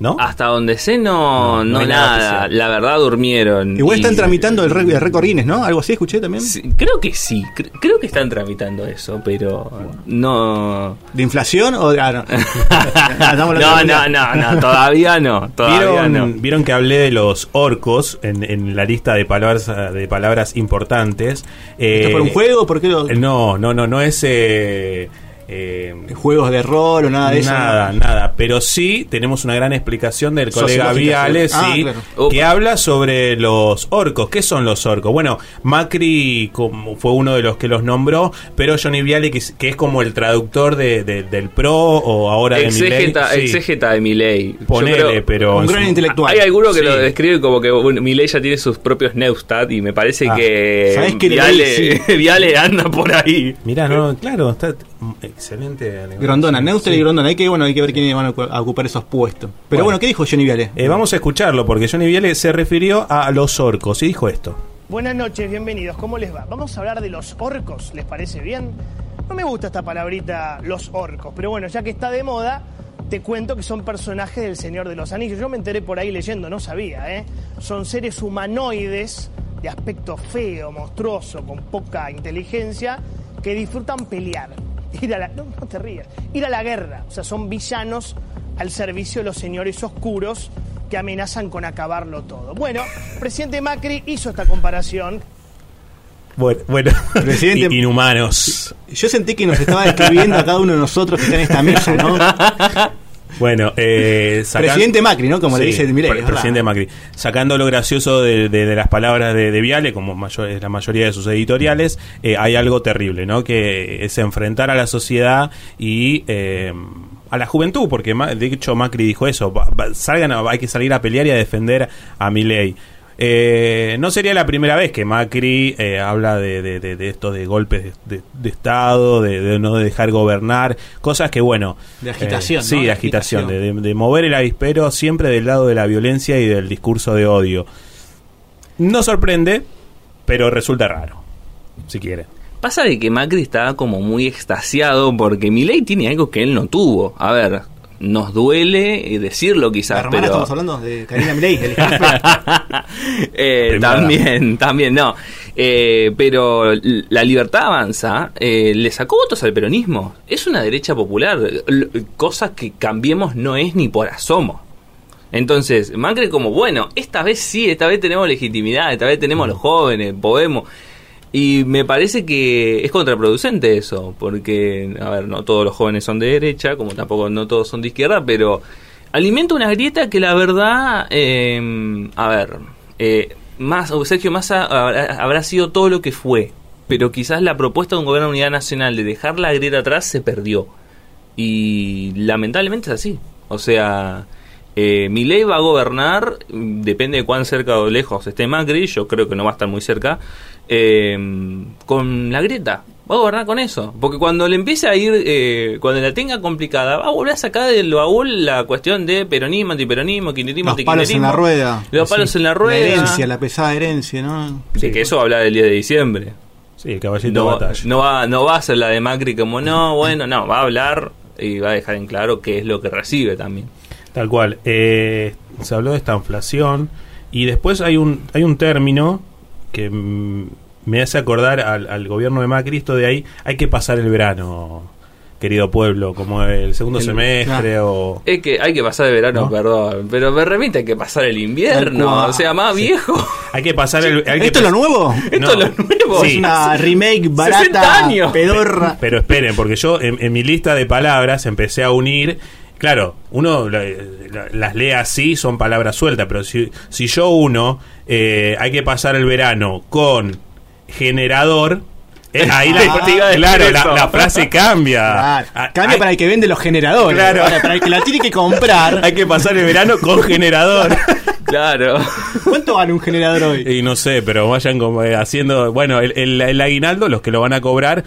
¿no? Hasta donde sé, no, No, no no, hay nada. La verdad durmieron. Igual Y- están tramitando el, ré- el récord Guinness, ¿no? Algo así escuché también. Sí, creo que sí, cre- creo que están tramitando eso, pero no. ¿De inflación o de.? Ah, no. *laughs* Hablando No, no, no, no, todavía no, todavía ¿Vieron, no. vieron que hablé de los orcos en, en la lista de palabras de palabras importantes. ¿Esto Eh, por un juego? ¿Por qué lo- No, no, no, no es eh, eh, juegos de rol o nada de eso? Nada, ¿no? nada. Pero sí tenemos una gran explicación del colega Viales, sí. Ah, sí, claro. que habla sobre los orcos. ¿Qué son los orcos? Bueno, Macri como fue uno de los que los nombró, pero Johnny Viale, que, es- que es como el traductor de, de- del PRO o ahora de Milei. Exégeta, Sí. exégeta de Milei. Yo Ponele, creo- pero en su- Hay alguno que Sí. lo describe como que bueno, Milei ya tiene sus propios Neustadt y me parece Ah. que. *laughs* Viale anda por ahí. Mirá, no, claro, está excelente. Grondona, Neuster y Sí. Grondona. Hay que, bueno, hay que ver quiénes van a ocupar esos puestos. Pero bueno, ¿qué dijo Johnny Viale? Eh, vamos a escucharlo porque Johnny Viale se refirió a los orcos y dijo esto. Buenas noches, bienvenidos. ¿Cómo les va? Vamos a hablar de los orcos, ¿les parece bien? No me gusta esta palabrita, los orcos, pero bueno, ya que está de moda, te cuento que son personajes del Señor de los Anillos. Yo me enteré por ahí leyendo, no sabía, ¿eh? Son seres humanoides de aspecto feo, monstruoso, con poca inteligencia, que disfrutan pelear. Ir a la, no, no te rías. Ir a la guerra. O sea, son villanos al servicio de los señores oscuros que amenazan con acabarlo todo. Bueno, presidente Macri hizo esta comparación. Bueno, bueno. Presidente- *laughs* inhumanos. Yo sentí que nos estaba describiendo a cada uno de nosotros que está en esta mesa, ¿no? *laughs* Bueno, eh, sacan- Presidente Macri, ¿no? Como le dice. Presidente Macri. Sacando lo gracioso de, de- de las palabras de, de Viale, como mayor- la mayoría de sus editoriales, eh, hay algo terrible, ¿no? Que es enfrentar a la sociedad y eh, a la juventud, porque de hecho Macri dijo eso, salgan, hay que salir a pelear y a defender a Milei. Eh, no sería la primera vez que Macri eh, habla de, de, de- de esto de golpes de, de- de Estado, de, de no dejar gobernar, cosas que, bueno. De agitación, eh, sí, ¿no? de De agitación, de, de mover el avispero siempre del lado de la violencia y del discurso de odio. No sorprende, pero resulta raro, si quieren. Pasa de que Macri está como muy extasiado porque Milei tiene algo que él no tuvo. A ver, nos duele eh, decirlo La quizás, hermana pero... estamos hablando de Karina Milei, el jefe. *laughs* Eh, también, también, no. Eh, pero la libertad avanza, eh, le sacó votos al peronismo. Es una derecha popular, l- cosa que cambiemos no es ni por asomo. Entonces, Macri como, bueno, esta vez sí, esta vez tenemos legitimidad, esta vez tenemos a los jóvenes, podemos. Y me parece que es contraproducente eso, porque, a ver, no todos los jóvenes son de derecha, como tampoco no todos son de izquierda, pero alimenta una grieta que la verdad, eh, a ver, eh, más, Sergio Massa habrá, habrá sido todo lo que fue, pero quizás la propuesta de un gobierno de unidad nacional de dejar la grieta atrás se perdió. Y lamentablemente es así. O sea, eh, Milei va a gobernar, mm, depende de cuán cerca o lejos esté Macri, yo creo que no va a estar muy cerca, eh, con la grieta. Va a gobernar con eso. Porque cuando le empiece a ir, eh, cuando la tenga complicada, va a volver a sacar del baúl la cuestión de peronismo, antiperonismo, kirchnerismo, Los palos en la rueda. Los palos Sí. en la rueda. La herencia, la pesada herencia, ¿no? Sí, que eso habla del 10 de diciembre. Sí, el caballito no, de batalla. no va, no va a ser la de Macri como no, bueno, no, va a hablar y va a dejar en claro qué es lo que recibe también. Tal cual. Eh, se habló de esta inflación y después hay un hay un término que mm, me hace acordar al, al gobierno de Macri esto de ahí hay que pasar el verano, querido pueblo, como el segundo El- semestre o Es que hay que pasar de verano, ¿No? perdón, pero me remite hay que pasar el invierno, o sea, más Sí. viejo. hay que pasar el hay que ¿Esto es lo nuevo? Esto es lo nuevo. Sí. Es una *laughs* remake 60 barata, años. pedorra. Pero esperen, porque yo en, en mi lista de palabras empecé a unir. Claro, uno la- la- las lee así, son palabras sueltas, pero si, si yo uno, eh, hay que pasar el verano con generador, eh, *laughs* ahí la, de claro, la, frase cambia. Claro. Ah, Cambia hay- para el que vende los generadores. Claro. Para, para el que la tiene que comprar. *laughs* Hay que pasar el verano con generador. *laughs* Claro. ¿Cuánto vale un generador hoy? Y no sé, pero vayan como eh, haciendo, bueno, el, el- el aguinaldo, los que lo van a cobrar,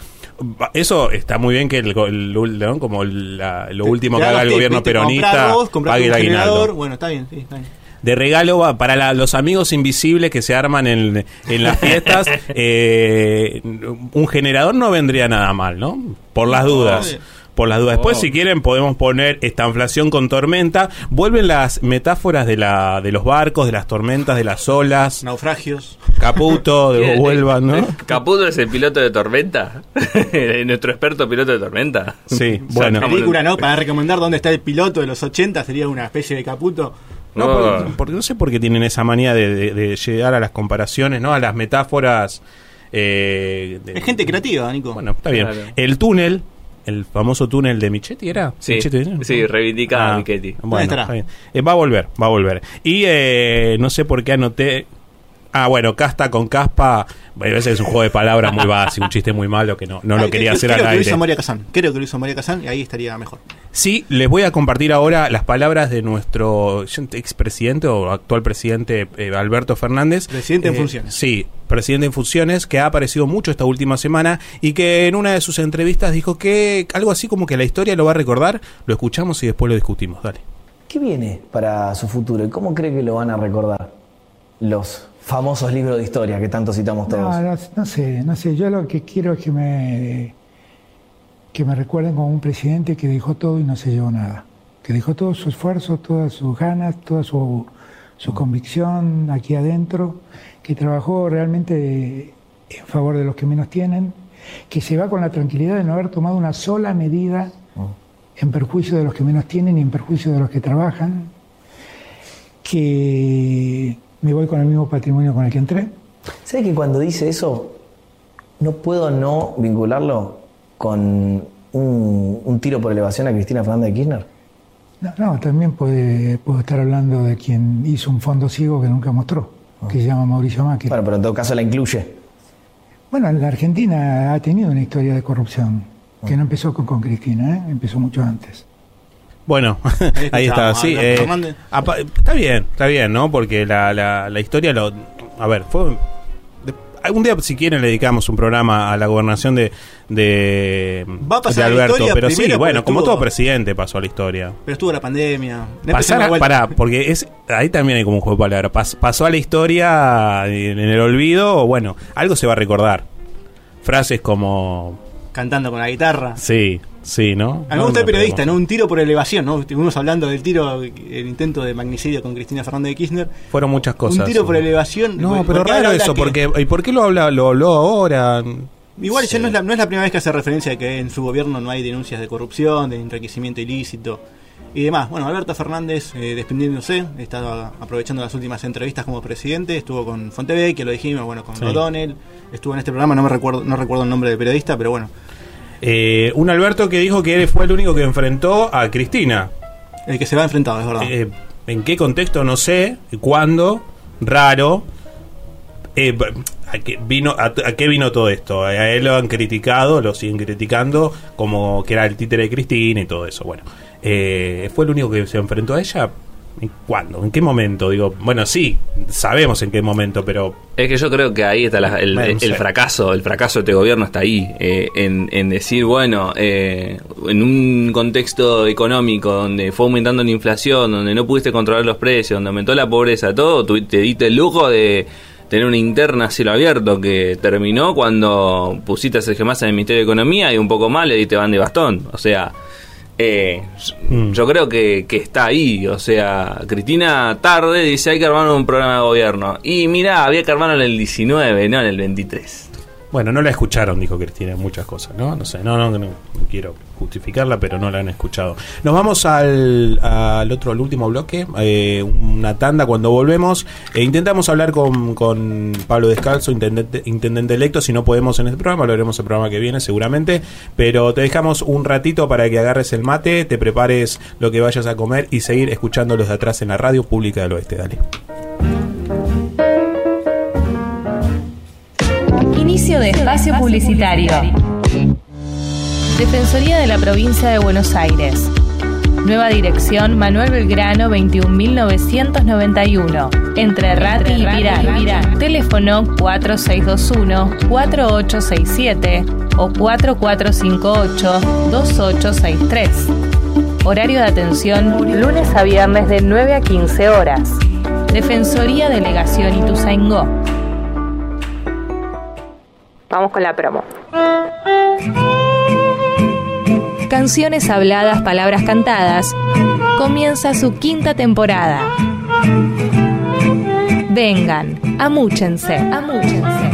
eso está muy bien que el, el- ¿no? como la- lo último que haga el gobierno peronista, vos, pague el aguinaldo. Bueno, está bien, sí, está bien. De regalo va para la- los amigos invisibles que se arman en, en las fiestas, *laughs* eh, un generador no vendría nada mal, ¿no? Por las dudas. Por las dudas. Después, Oh. si quieren, podemos poner esta inflación con tormenta. Vuelven las metáforas de, la, de los barcos, de las tormentas, de las olas. Naufragios. Caputo, de vuelvan, ¿no? Caputo es el piloto de Tormenta. *laughs* Nuestro experto piloto de Tormenta. Sí, bueno. Película, ¿no? Para *laughs* recomendar dónde está el piloto de los 80 sería una especie de caputo. No, por- porque no sé por qué tienen esa manía de, de- de llegar a las comparaciones, ¿no? A las metáforas. eh, de- Es gente creativa, Nico. Bueno, está bien. Claro. El túnel, el famoso túnel de Michetti, ¿era? Sí, Michetti, ¿no? sí, reivindicada Ah, Michetti. Bueno, estará? está bien. Eh, va a volver, va a volver. Y eh, no sé por qué anoté. Ah, bueno, casta con caspa. Bueno, ese es un juego de palabras muy básico, un chiste muy malo que no, no lo quería hacer creo al que lo hizo María Kazán. Creo que lo hizo María Kazán y ahí estaría mejor. Sí, les voy a compartir ahora las palabras de nuestro expresidente o actual presidente eh, Alberto Fernández. Presidente en Eh, funciones. Sí, presidente en funciones, que ha aparecido mucho esta última semana y que en una de sus entrevistas dijo que algo así como que la historia lo va a recordar. Lo escuchamos y después lo discutimos. Dale. ¿Qué viene para su futuro y cómo cree que lo van a recordar los famosos libros de historia que tanto citamos todos? No, no, no sé, no sé. Yo lo que quiero es que me, que me recuerden como un presidente que dejó todo y no se llevó nada. Que dejó todo su esfuerzo, todas sus ganas, toda su, su convicción aquí adentro, que trabajó realmente en favor de los que menos tienen, que se va con la tranquilidad de no haber tomado una sola medida en perjuicio de los que menos tienen y en perjuicio de los que trabajan, que me voy con el mismo patrimonio con el que entré. ¿Sabe que cuando dice eso, no puedo no vincularlo con un, un tiro por elevación a Cristina Fernández de Kirchner? No, no, también puede, puedo estar hablando de quien hizo un fondo ciego que nunca mostró, que se llama Mauricio Macri. Bueno, pero en todo caso la incluye. Bueno, la Argentina ha tenido una historia de corrupción, que no empezó con, con Cristina, ¿eh? empezó mucho antes. Bueno, *laughs* ahí está, sí. Alberto eh, está bien, está bien, ¿no? Porque la, la, la historia lo... A ver, fue... algún día, si quieren, le dedicamos un programa a la gobernación de, de, Va a pasar de la Alberto. historia Pero sí, bueno, como estuvo- todo presidente pasó a la historia. Pero estuvo la pandemia. Pasar a- pará, porque es ahí también hay como un juego de palabras. Pas- pasó a la historia en, en el olvido, bueno, algo se va a recordar. Frases como... Cantando con la guitarra. Sí, sí, ¿no? A mí me gusta el periodista, ¿no? Un tiro por elevación, ¿no? Estuvimos hablando del tiro, el intento de magnicidio con Cristina Fernández de Kirchner. Fueron muchas cosas. un tiro sí. por elevación. No, porque- pero raro eso, que- porque ¿y por qué lo habla lo habló ahora? Igual ya no es, la, no es la primera vez que hace referencia a que en su gobierno no hay denuncias de corrupción, de enriquecimiento ilícito y demás. Bueno, Alberto Fernández eh, desprendiéndose, está aprovechando las últimas entrevistas como presidente, estuvo con Fontevecchia, lo dijimos, bueno, con Sí. O'Donnell, estuvo en este programa, no me recuerdo, no recuerdo el nombre del periodista, pero bueno. Eh, un Alberto que dijo que él fue el único que enfrentó a Cristina. El que se va enfrentado, es verdad. Eh, ¿En qué contexto? No sé. ¿Cuándo? Raro. Eh, ¿a, qué vino, a, a qué vino todo esto? A él lo han criticado, lo siguen criticando, como que era el títere de Cristina y todo eso. Bueno, eh, ¿fue el único que se enfrentó a ella? ¿En ¿Cuándo? ¿En qué momento? Digo, bueno, sí, sabemos en qué momento, pero Es que yo creo que ahí está la- el, fracaso, el fracaso de este gobierno está ahí, eh, en, en decir, bueno, eh, en un contexto económico donde fue aumentando la inflación, donde no pudiste controlar los precios, donde aumentó la pobreza, todo, tú te diste el lujo de tener una interna a cielo abierto que terminó cuando pusiste a Sergio Massa en el Ministerio de Economía y un poco más le diste van de bastón, o sea... Eh, Yo creo que, que está ahí, o sea, Cristina tarde dice hay que armar un programa de gobierno. Y mira, había que armarlo en el 19, no en el 23. Bueno, no la escucharon, dijo Cristina, muchas cosas, ¿no? No sé, no, no, quiero justificarla, pero no la han escuchado. Nos vamos al, al otro, al último bloque, eh, una tanda cuando volvemos. Eh, intentamos hablar con, con Pablo Descalzo, intendente, intendente electo, si no podemos en este programa, lo haremos el programa que viene seguramente, pero te dejamos un ratito para que agarres el mate, te prepares lo que vayas a comer y seguir escuchando los de atrás en la radio pública del oeste, dale. De espacio publicitario. Defensoría de la Provincia de Buenos Aires. Nueva dirección Manuel Belgrano 21991. Entre Rati y Pirar. Teléfono 4621-4867 o 4458-2863. Horario de atención lunes a viernes de 9 a 15 horas. Defensoría Delegación Ituzaingó. Vamos con la promo. Canciones habladas, palabras cantadas. Comienza su quinta temporada. Vengan, amúchense, amúchense.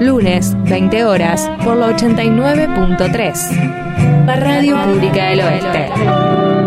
Lunes, 20 horas, por la 89.3. La Radio Pública del Oeste.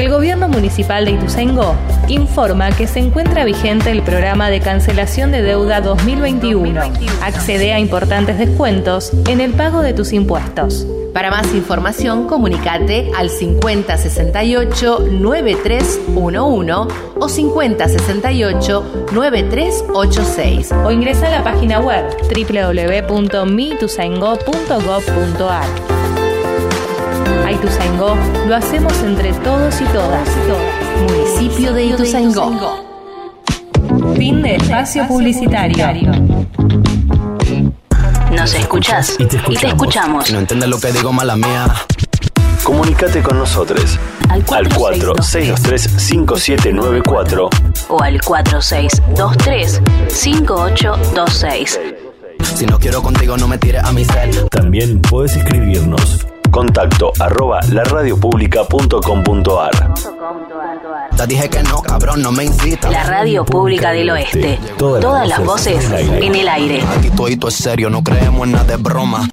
El gobierno municipal de Ituzaingó informa que se encuentra vigente el programa de cancelación de deuda 2021. Accede a importantes descuentos en el pago de tus impuestos. Para más información, comunicate al 5068-9311 o 5068-9386. O ingresa a la página web www.mituzaingó.gov.ar. A Ituzaingó lo hacemos entre todos y todas. Municipio de Ituzaingó. Fin de espacio publicitario. Nos escuchás Y te escuchamos. escuchamos. Si no entiendes lo que digo, mala mía. Comunicate con nosotros Al al 4623-5794 o al 4623-5826. Si no quiero contigo, no me tires a mi cel. También puedes escribirnos. Contacto arroba laradiopublica.com.ar Te dije que no, cabrón, no me incitas. La radio pública del oeste. Todas, las voces en el aire. Aquí todo es serio, no creemos en nada de broma.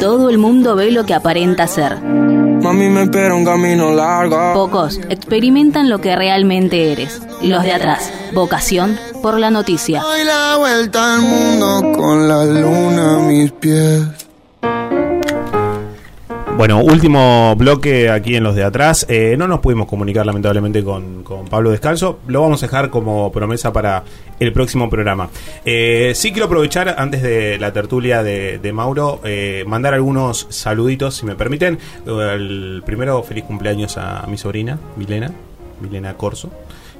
Todo el mundo ve lo que aparenta ser. Mami me espera un camino largo. Pocos experimentan lo que realmente eres. Los de atrás. Vocación por la noticia. Doy la vuelta al mundo con la luna a mis pies. Bueno, último bloque aquí en los de atrás. Eh, no nos pudimos comunicar lamentablemente con, con Pablo Descalzo. Lo vamos a dejar como promesa para el próximo programa. Eh, sí quiero aprovechar, antes de la tertulia de, de Mauro, eh, mandar algunos saluditos, si me permiten. El primero, feliz cumpleaños a mi sobrina, Milena, Milena Corso,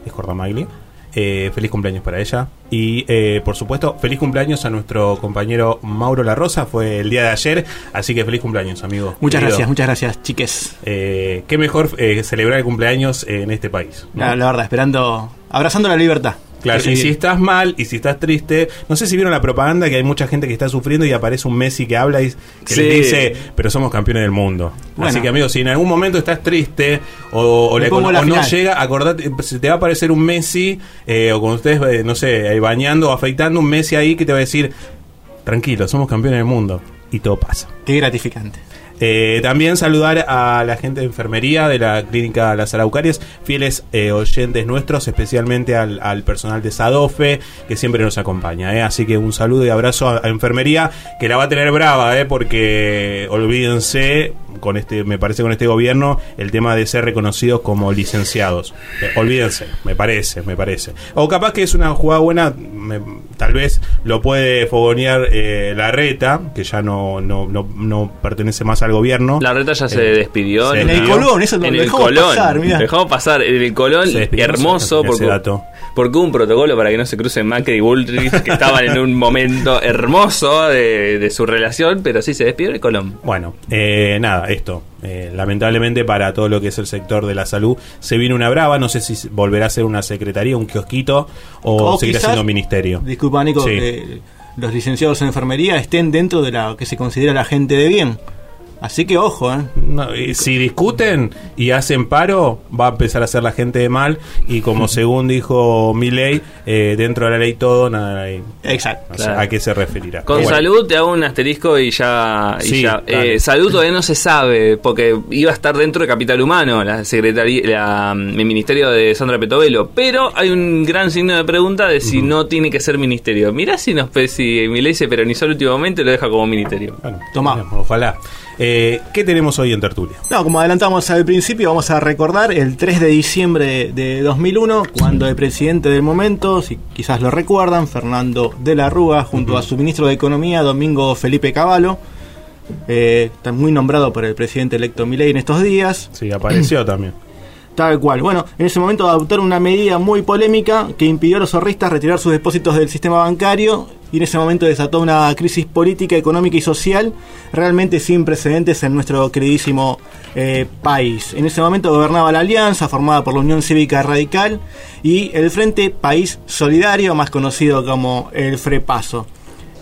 es Cordamaglia. Eh, feliz cumpleaños para ella. Y eh, por supuesto, feliz cumpleaños a nuestro compañero Mauro La Rosa. Fue el día de ayer, así que feliz cumpleaños, amigo. Muchas Querido. gracias, muchas gracias, chiques. Eh, qué mejor eh, celebrar el cumpleaños en este país. ¿no? La, la verdad, esperando, abrazando la libertad. Claro, y si estás mal y si estás triste, no sé si vieron la propaganda que hay mucha gente que está sufriendo y aparece un Messi que habla y que Sí. les dice, pero somos campeones del mundo. Bueno. Así que amigos, si en algún momento estás triste o, o le- o no final. llega, acordate, se te va a aparecer un Messi eh, o cuando ustedes, eh, no sé, bañando o afeitando, un Messi ahí que te va a decir, tranquilo, somos campeones del mundo. Y todo pasa. Qué gratificante. Eh, también saludar a la gente de enfermería de la clínica Las Araucarias, fieles eh, oyentes nuestros, especialmente al, al personal de Sadofe, que siempre nos acompaña. eh. Así que un saludo y abrazo a, a enfermería, que la va a tener brava, eh, porque olvídense, con este, me parece con este gobierno, el tema de ser reconocidos como licenciados. Eh, olvídense, me parece, me parece. O capaz que es una jugada buena, me- tal vez lo puede fogonear eh, la reta, que ya no, no, no, no pertenece más al gobierno. La reta ya se Eh, despidió. En el Colón, eso lo en el dejamos Colón. pasar, mirá. Dejamos pasar. En el Colón, Se despidió, hermoso. ese Porque, dato. Porque hubo un protocolo para que no se crucen Macri y Bullrich, que estaban en un momento hermoso de, de su relación, pero sí se despidió el Colón. Bueno, eh, nada, esto. eh, lamentablemente para todo lo que es el sector de la salud se viene una brava. No sé si volverá a ser una secretaría, un kiosquito o, O seguirá quizás- siendo ministerio. Disculpa, Nico, Sí. que los licenciados en enfermería estén dentro de la que se considera la gente de bien. Así que ojo, ¿eh? No, y si discuten y hacen paro, va a empezar a ser la gente de mal. Y como según dijo mi ley, dentro de la ley todo, nada de la ley. Exacto. O sea, Claro. ¿A qué se referirá? Con Bueno. salud te hago un asterisco y ya. y Sí, ya. Eh, salud todavía no se sabe, porque iba a estar dentro de Capital Humano, la secretaría, la, mm, el ministerio de Sandra Petovelo. Pero hay un gran signo de pregunta de si no tiene que ser ministerio. Mirá si nos si Milei se peronizó al último momento y lo deja como ministerio. Tomá. Ojalá. Eh, ¿Qué tenemos hoy en Tertulia? No, como adelantamos al principio, vamos a recordar el 3 de diciembre de 2001, cuando el presidente del momento, si quizás lo recuerdan, Fernando de la Rúa, junto a su ministro de Economía, Domingo Felipe Cavallo, eh, está muy nombrado por el presidente electo Milei en estos días. Sí, apareció *clears throat* también. Tal cual. Bueno, en ese momento adoptaron una medida muy polémica que impidió a los zorristas retirar sus depósitos del sistema bancario y en ese momento desató una crisis política, económica y social realmente sin precedentes en nuestro queridísimo eh, país. En ese momento gobernaba la alianza formada por la Unión Cívica Radical y el Frente País Solidario, más conocido como el FREPASO.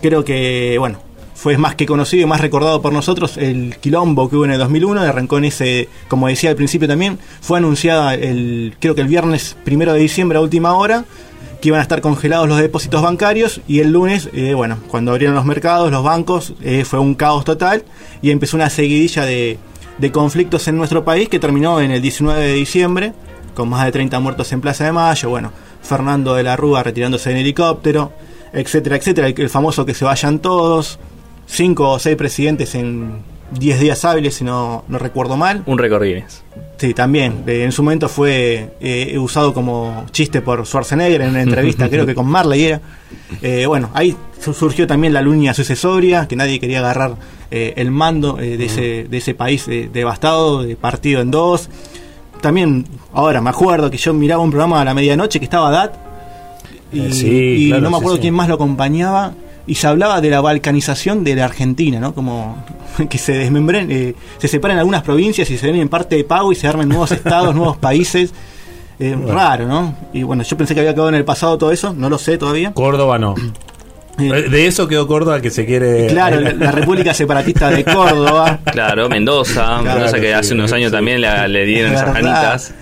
Creo que, bueno, fue más que conocido y más recordado por nosotros el quilombo que hubo en el 2001, arrancó en ese, como decía al principio también, fue anunciada el, creo que el viernes primero de diciembre a última hora, que iban a estar congelados los depósitos bancarios y el lunes, eh, bueno, cuando abrieron los mercados, los bancos, eh, fue un caos total y empezó una seguidilla de, de conflictos en nuestro país que terminó en el 19 de diciembre, con más de 30 muertos en Plaza de Mayo, bueno, Fernando de la Rúa retirándose en helicóptero, etcétera, etcétera, el, el famoso que se vayan todos, cinco o seis presidentes en 10 días hábiles, si no, no recuerdo mal. Un récord Guinness. Sí, también. Eh, en su momento fue eh, usado como chiste por Schwarzenegger en una entrevista, *laughs* creo que con Marley era. Eh, bueno, ahí su- surgió también la línea sucesoria, que nadie quería agarrar eh, el mando de, ese, de ese país devastado, de partido en dos. También, ahora me acuerdo que yo miraba un programa a la medianoche que estaba DAT y, sí, y claro, no me acuerdo sí. quién más lo acompañaba y se hablaba de la balcanización de la Argentina, ¿no? Como *laughs* que se desmembren, eh, se separan algunas provincias y se ven en parte de pago y se armen nuevos *laughs* estados, nuevos países. Eh, Raro, ¿no? Y bueno, yo pensé que había quedado en el pasado todo eso, no lo sé todavía. Córdoba no. Eh, De eso quedó Córdoba que se quiere. Claro, la, la República Separatista de Córdoba. Claro, Mendoza, Claro, Mendoza que sí, hace unos años sí. también la- le dieron Es esas ganitas.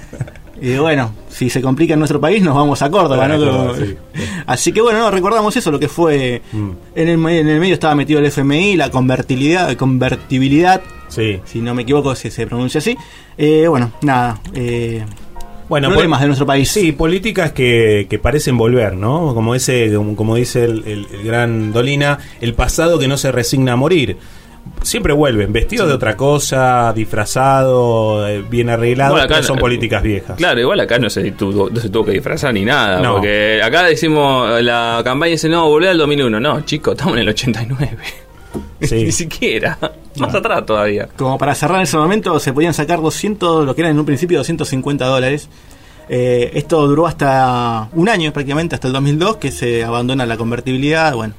Y bueno, si se complica en nuestro país, nos vamos a Córdoba, ¿no? Claro, Como- sí. *laughs* Así que bueno, no, recordamos eso, lo que fue. Mm. En, el, en el medio estaba metido el FMI, la convertibilidad, convertibilidad Sí. si no me equivoco, si se pronuncia así. Eh, bueno, nada. Eh, Bueno, problemas de nuestro país. Sí, políticas que, que parecen volver, ¿no? Como ese, como, como dice el, el- el gran Dolina, el pasado que no se resigna a morir. Siempre vuelven, vestidos de otra cosa, disfrazado, eh, bien arreglado, Bueno, acá pero son no- políticas viejas. Claro, igual acá no se, tuvo, no se tuvo que disfrazar ni nada. No. Porque acá decimos, la campaña dice, no, volver al 2001. No, chicos, estamos en el 89. *laughs* Sí. ni siquiera. Más atrás todavía. Como para cerrar en ese momento, se podían sacar 200, lo que eran en un principio 250 dólares. Eh, esto duró hasta un año prácticamente, hasta el 2002, que se abandona la convertibilidad. Bueno,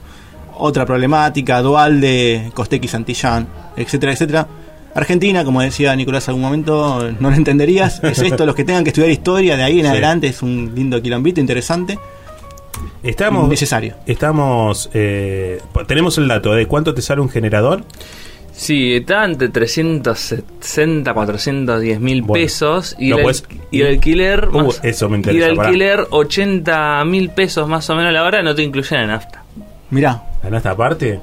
otra problemática dual de Costec y Santillán, etcétera, etcétera. Argentina, como decía Nicolás en algún momento, no lo entenderías. *laughs* Es esto, los que tengan que estudiar historia de ahí en Sí. adelante, es un lindo quilombito interesante. Estamos, Necesario. Estamos, eh, tenemos el dato de cuánto te sale un generador. Sí, está entre 360, 410 mil Bueno, pesos y, lo el, puedes- y el alquiler Uh, más- eso me y interesa, el pará. alquiler 80 mil pesos más o menos a la hora no te incluyen la nafta. Mirá. ¿Ganaste aparte?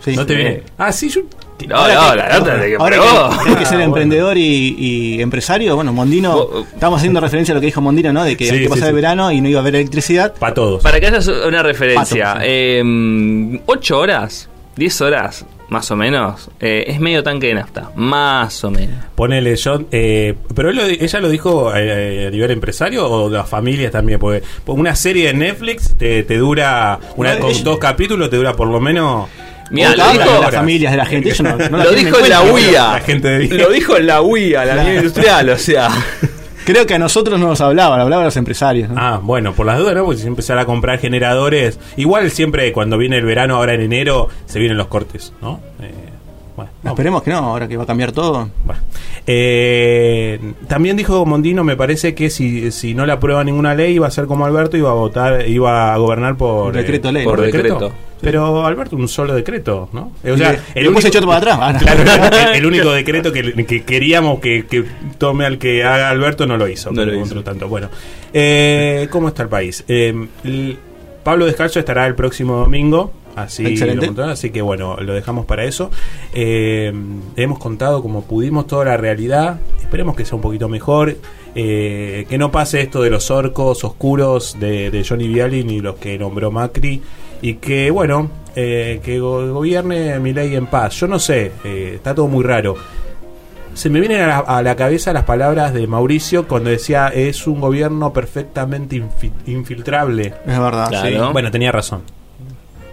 Sí. no te viene. Ah, sí, yo. No, no, la nafta de que Ahora pegó. que tenés que ser Ah, emprendedor y, y empresario, bueno, Mondino, estamos haciendo referencia a lo que dijo Mondino, ¿no? De que Sí, hay que pasar sí. el verano y no iba a haber electricidad. Para todos. Para que hayas una referencia, Pato, sí. eh, 8 horas, 10 horas más o menos, eh, es medio tanque de nafta, más o menos. Ponele yo, eh, pero él lo di- ella lo dijo eh, a nivel empresario o de las familias también, porque porque una serie de Netflix te, te dura, una, No, con ella- dos capítulos te dura por lo menos... Ocho lo dijo- las familias de la gente, ellos no, no *laughs* la lo dijo en la. UIA. La gente de Lo dijo en la UIA, la Unión Industrial, o sea. *laughs* Creo que a nosotros no nos hablaban, hablaban los empresarios. ¿no? Ah, bueno, por las dudas, ¿no? Porque si empezar a comprar generadores. Igual siempre cuando viene el verano, ahora en enero, se vienen los cortes, ¿no? Eh, bueno. Esperemos que no, ahora que va a cambiar todo. Bueno. Eh, también dijo Mondino, me parece que si, si no le aprueba ninguna ley iba a ser como Alberto, iba a votar, iba a gobernar por eh, Decreto ley, por decreto. Pero Alberto, un solo decreto, ¿no? O sea, se echó todo para atrás. *laughs* Claro, el, el único *laughs* decreto que, que queríamos que, que tome al que haga Alberto no lo hizo. No lo hizo. tanto, bueno. Eh, ¿Cómo está el país? Eh, el- Pablo Descalzo estará el próximo domingo. Así, Excelente. lo así que bueno, lo dejamos para eso. Eh, hemos contado como pudimos toda la realidad. Esperemos que sea un poquito mejor. eh, que no pase esto de los orcos oscuros de, de Johnny Viali ni los que nombró Macri. Y que bueno, eh, que go- gobierne mi ley en paz. Yo no sé, eh, está todo muy raro. Se me vienen a la, a la cabeza las palabras de Mauricio cuando decía es un gobierno perfectamente infi- infiltrable. Es verdad. Claro. sí. Bueno, tenía razón.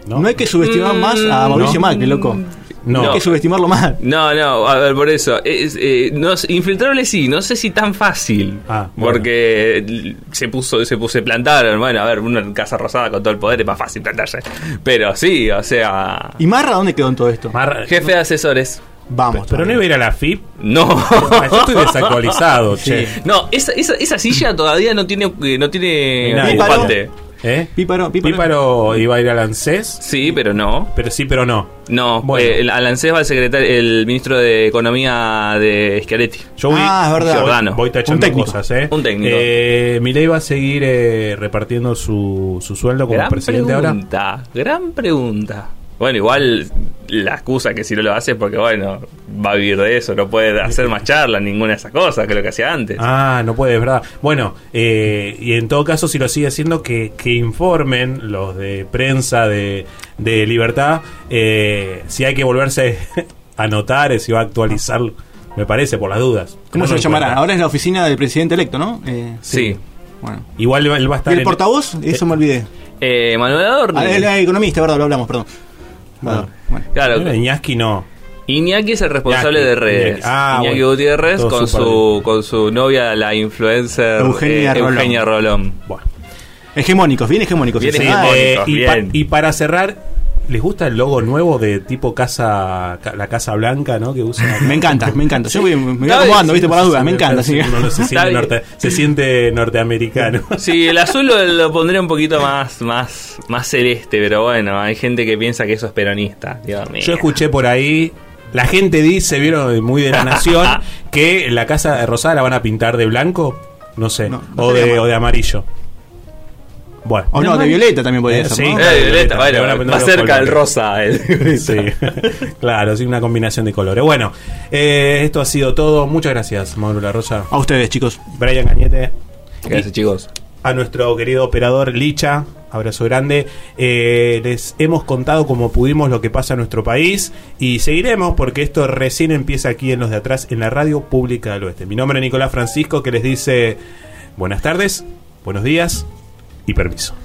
¿No? hay que subestimar más a Mauricio No. Macri, loco. No. Hay que subestimarlo más. No, no, a ver, por eso. Es, eh, no, infiltrable sí, no sé si tan fácil. Ah, bueno. Porque se puso, se puso, se plantaron. Bueno, a ver, una Casa Rosada con todo el poder es más fácil plantarse. Pero sí, o sea. ¿Y Marra dónde quedó en todo esto? Mar- Jefe de asesores. Vamos. pero no iba a ir a la FIP. No. Ah, Yo estoy desactualizado, *laughs* che. No, esa, esa, esa silla todavía no tiene, eh, no tiene Nadie. ocupante. ¿Eh? Píparo, píparo. Píparo iba a ir al ANSES, Sí, pero no. pero sí, pero no. No, Bueno. eh, el- al ANSES va el secretario, el ministro de Economía de Schiaretti. Yo voy, Ah, es verdad. Giordano. voy tachando Un técnico. cosas, ¿eh? Un técnico. Eh, Milei va a seguir eh, repartiendo su, su sueldo como Gran presidente ahora. pregunta, gran pregunta. Bueno, igual la excusa que si no lo hace es porque, bueno, va a vivir de eso, no puede hacer más charlas, ninguna de esas cosas que lo que hacía antes. Ah, no puede, es verdad. Bueno, eh, y en todo caso, si lo sigue haciendo, que, que informen los de prensa de, de Libertad eh, si hay que volverse *laughs* a anotar, eh, si va a actualizar, me parece, por las dudas. ¿Cómo No se lo llamará? Ahora es la oficina del presidente electo, ¿no? Eh, sí. Bueno. Igual él va a estar ¿Y el en- portavoz? Eso me olvidé. Eh, Manuel Adorni. Ah, el economista, verdad, lo hablamos, perdón. Ah. Bueno. Claro, Bueno, Iñaki no. Iñaki es el responsable Iñaki, de redes. Iñaki. Ah, Iñaki bueno. Gutiérrez Todo con su, con su novia, la influencer Eugenia eh, Rolón. Eugenia Rolón. Bueno. Hegemónicos, bien hegemónicos. Bien sí. hegemónicos. Eh, y, pa- bien. y para cerrar, ¿les gusta el logo nuevo de tipo casa, ca- la Casa Blanca, ¿no? Que usa. *laughs* Me encanta, me encanta. Yo voy- me voy acomodando, ¿viste? Por las dudas, me encanta. sí. Uno no se, siente bien. norte- se siente norteamericano. *laughs* Sí, el azul lo, lo pondría un poquito más, más, más celeste, pero bueno, hay gente que piensa que eso es peronista. Dios mío. Yo escuché por ahí. La gente dice, vieron, muy de la *laughs* nación, que la casa de Rosada la van a pintar de blanco, no sé, No, no o, de, o de amarillo. Bueno. O no, de violeta también podría Eh, ser. sí. ¿no? Eh, Violeta, Le van a bueno, más cerca del rosa. el- Sí, *laughs* claro, sí, una combinación de colores. Bueno, eh, esto ha sido todo. Muchas gracias, Mauro La Rosa. A ustedes, chicos. Brian Cañete. Gracias, chicos. A nuestro querido operador Licha. Abrazo grande. Eh, les hemos contado como pudimos lo que pasa en nuestro país y seguiremos porque esto recién empieza aquí en los de atrás en la radio pública del oeste. Mi nombre es Nicolás Francisco que les dice buenas tardes, buenos días y permiso.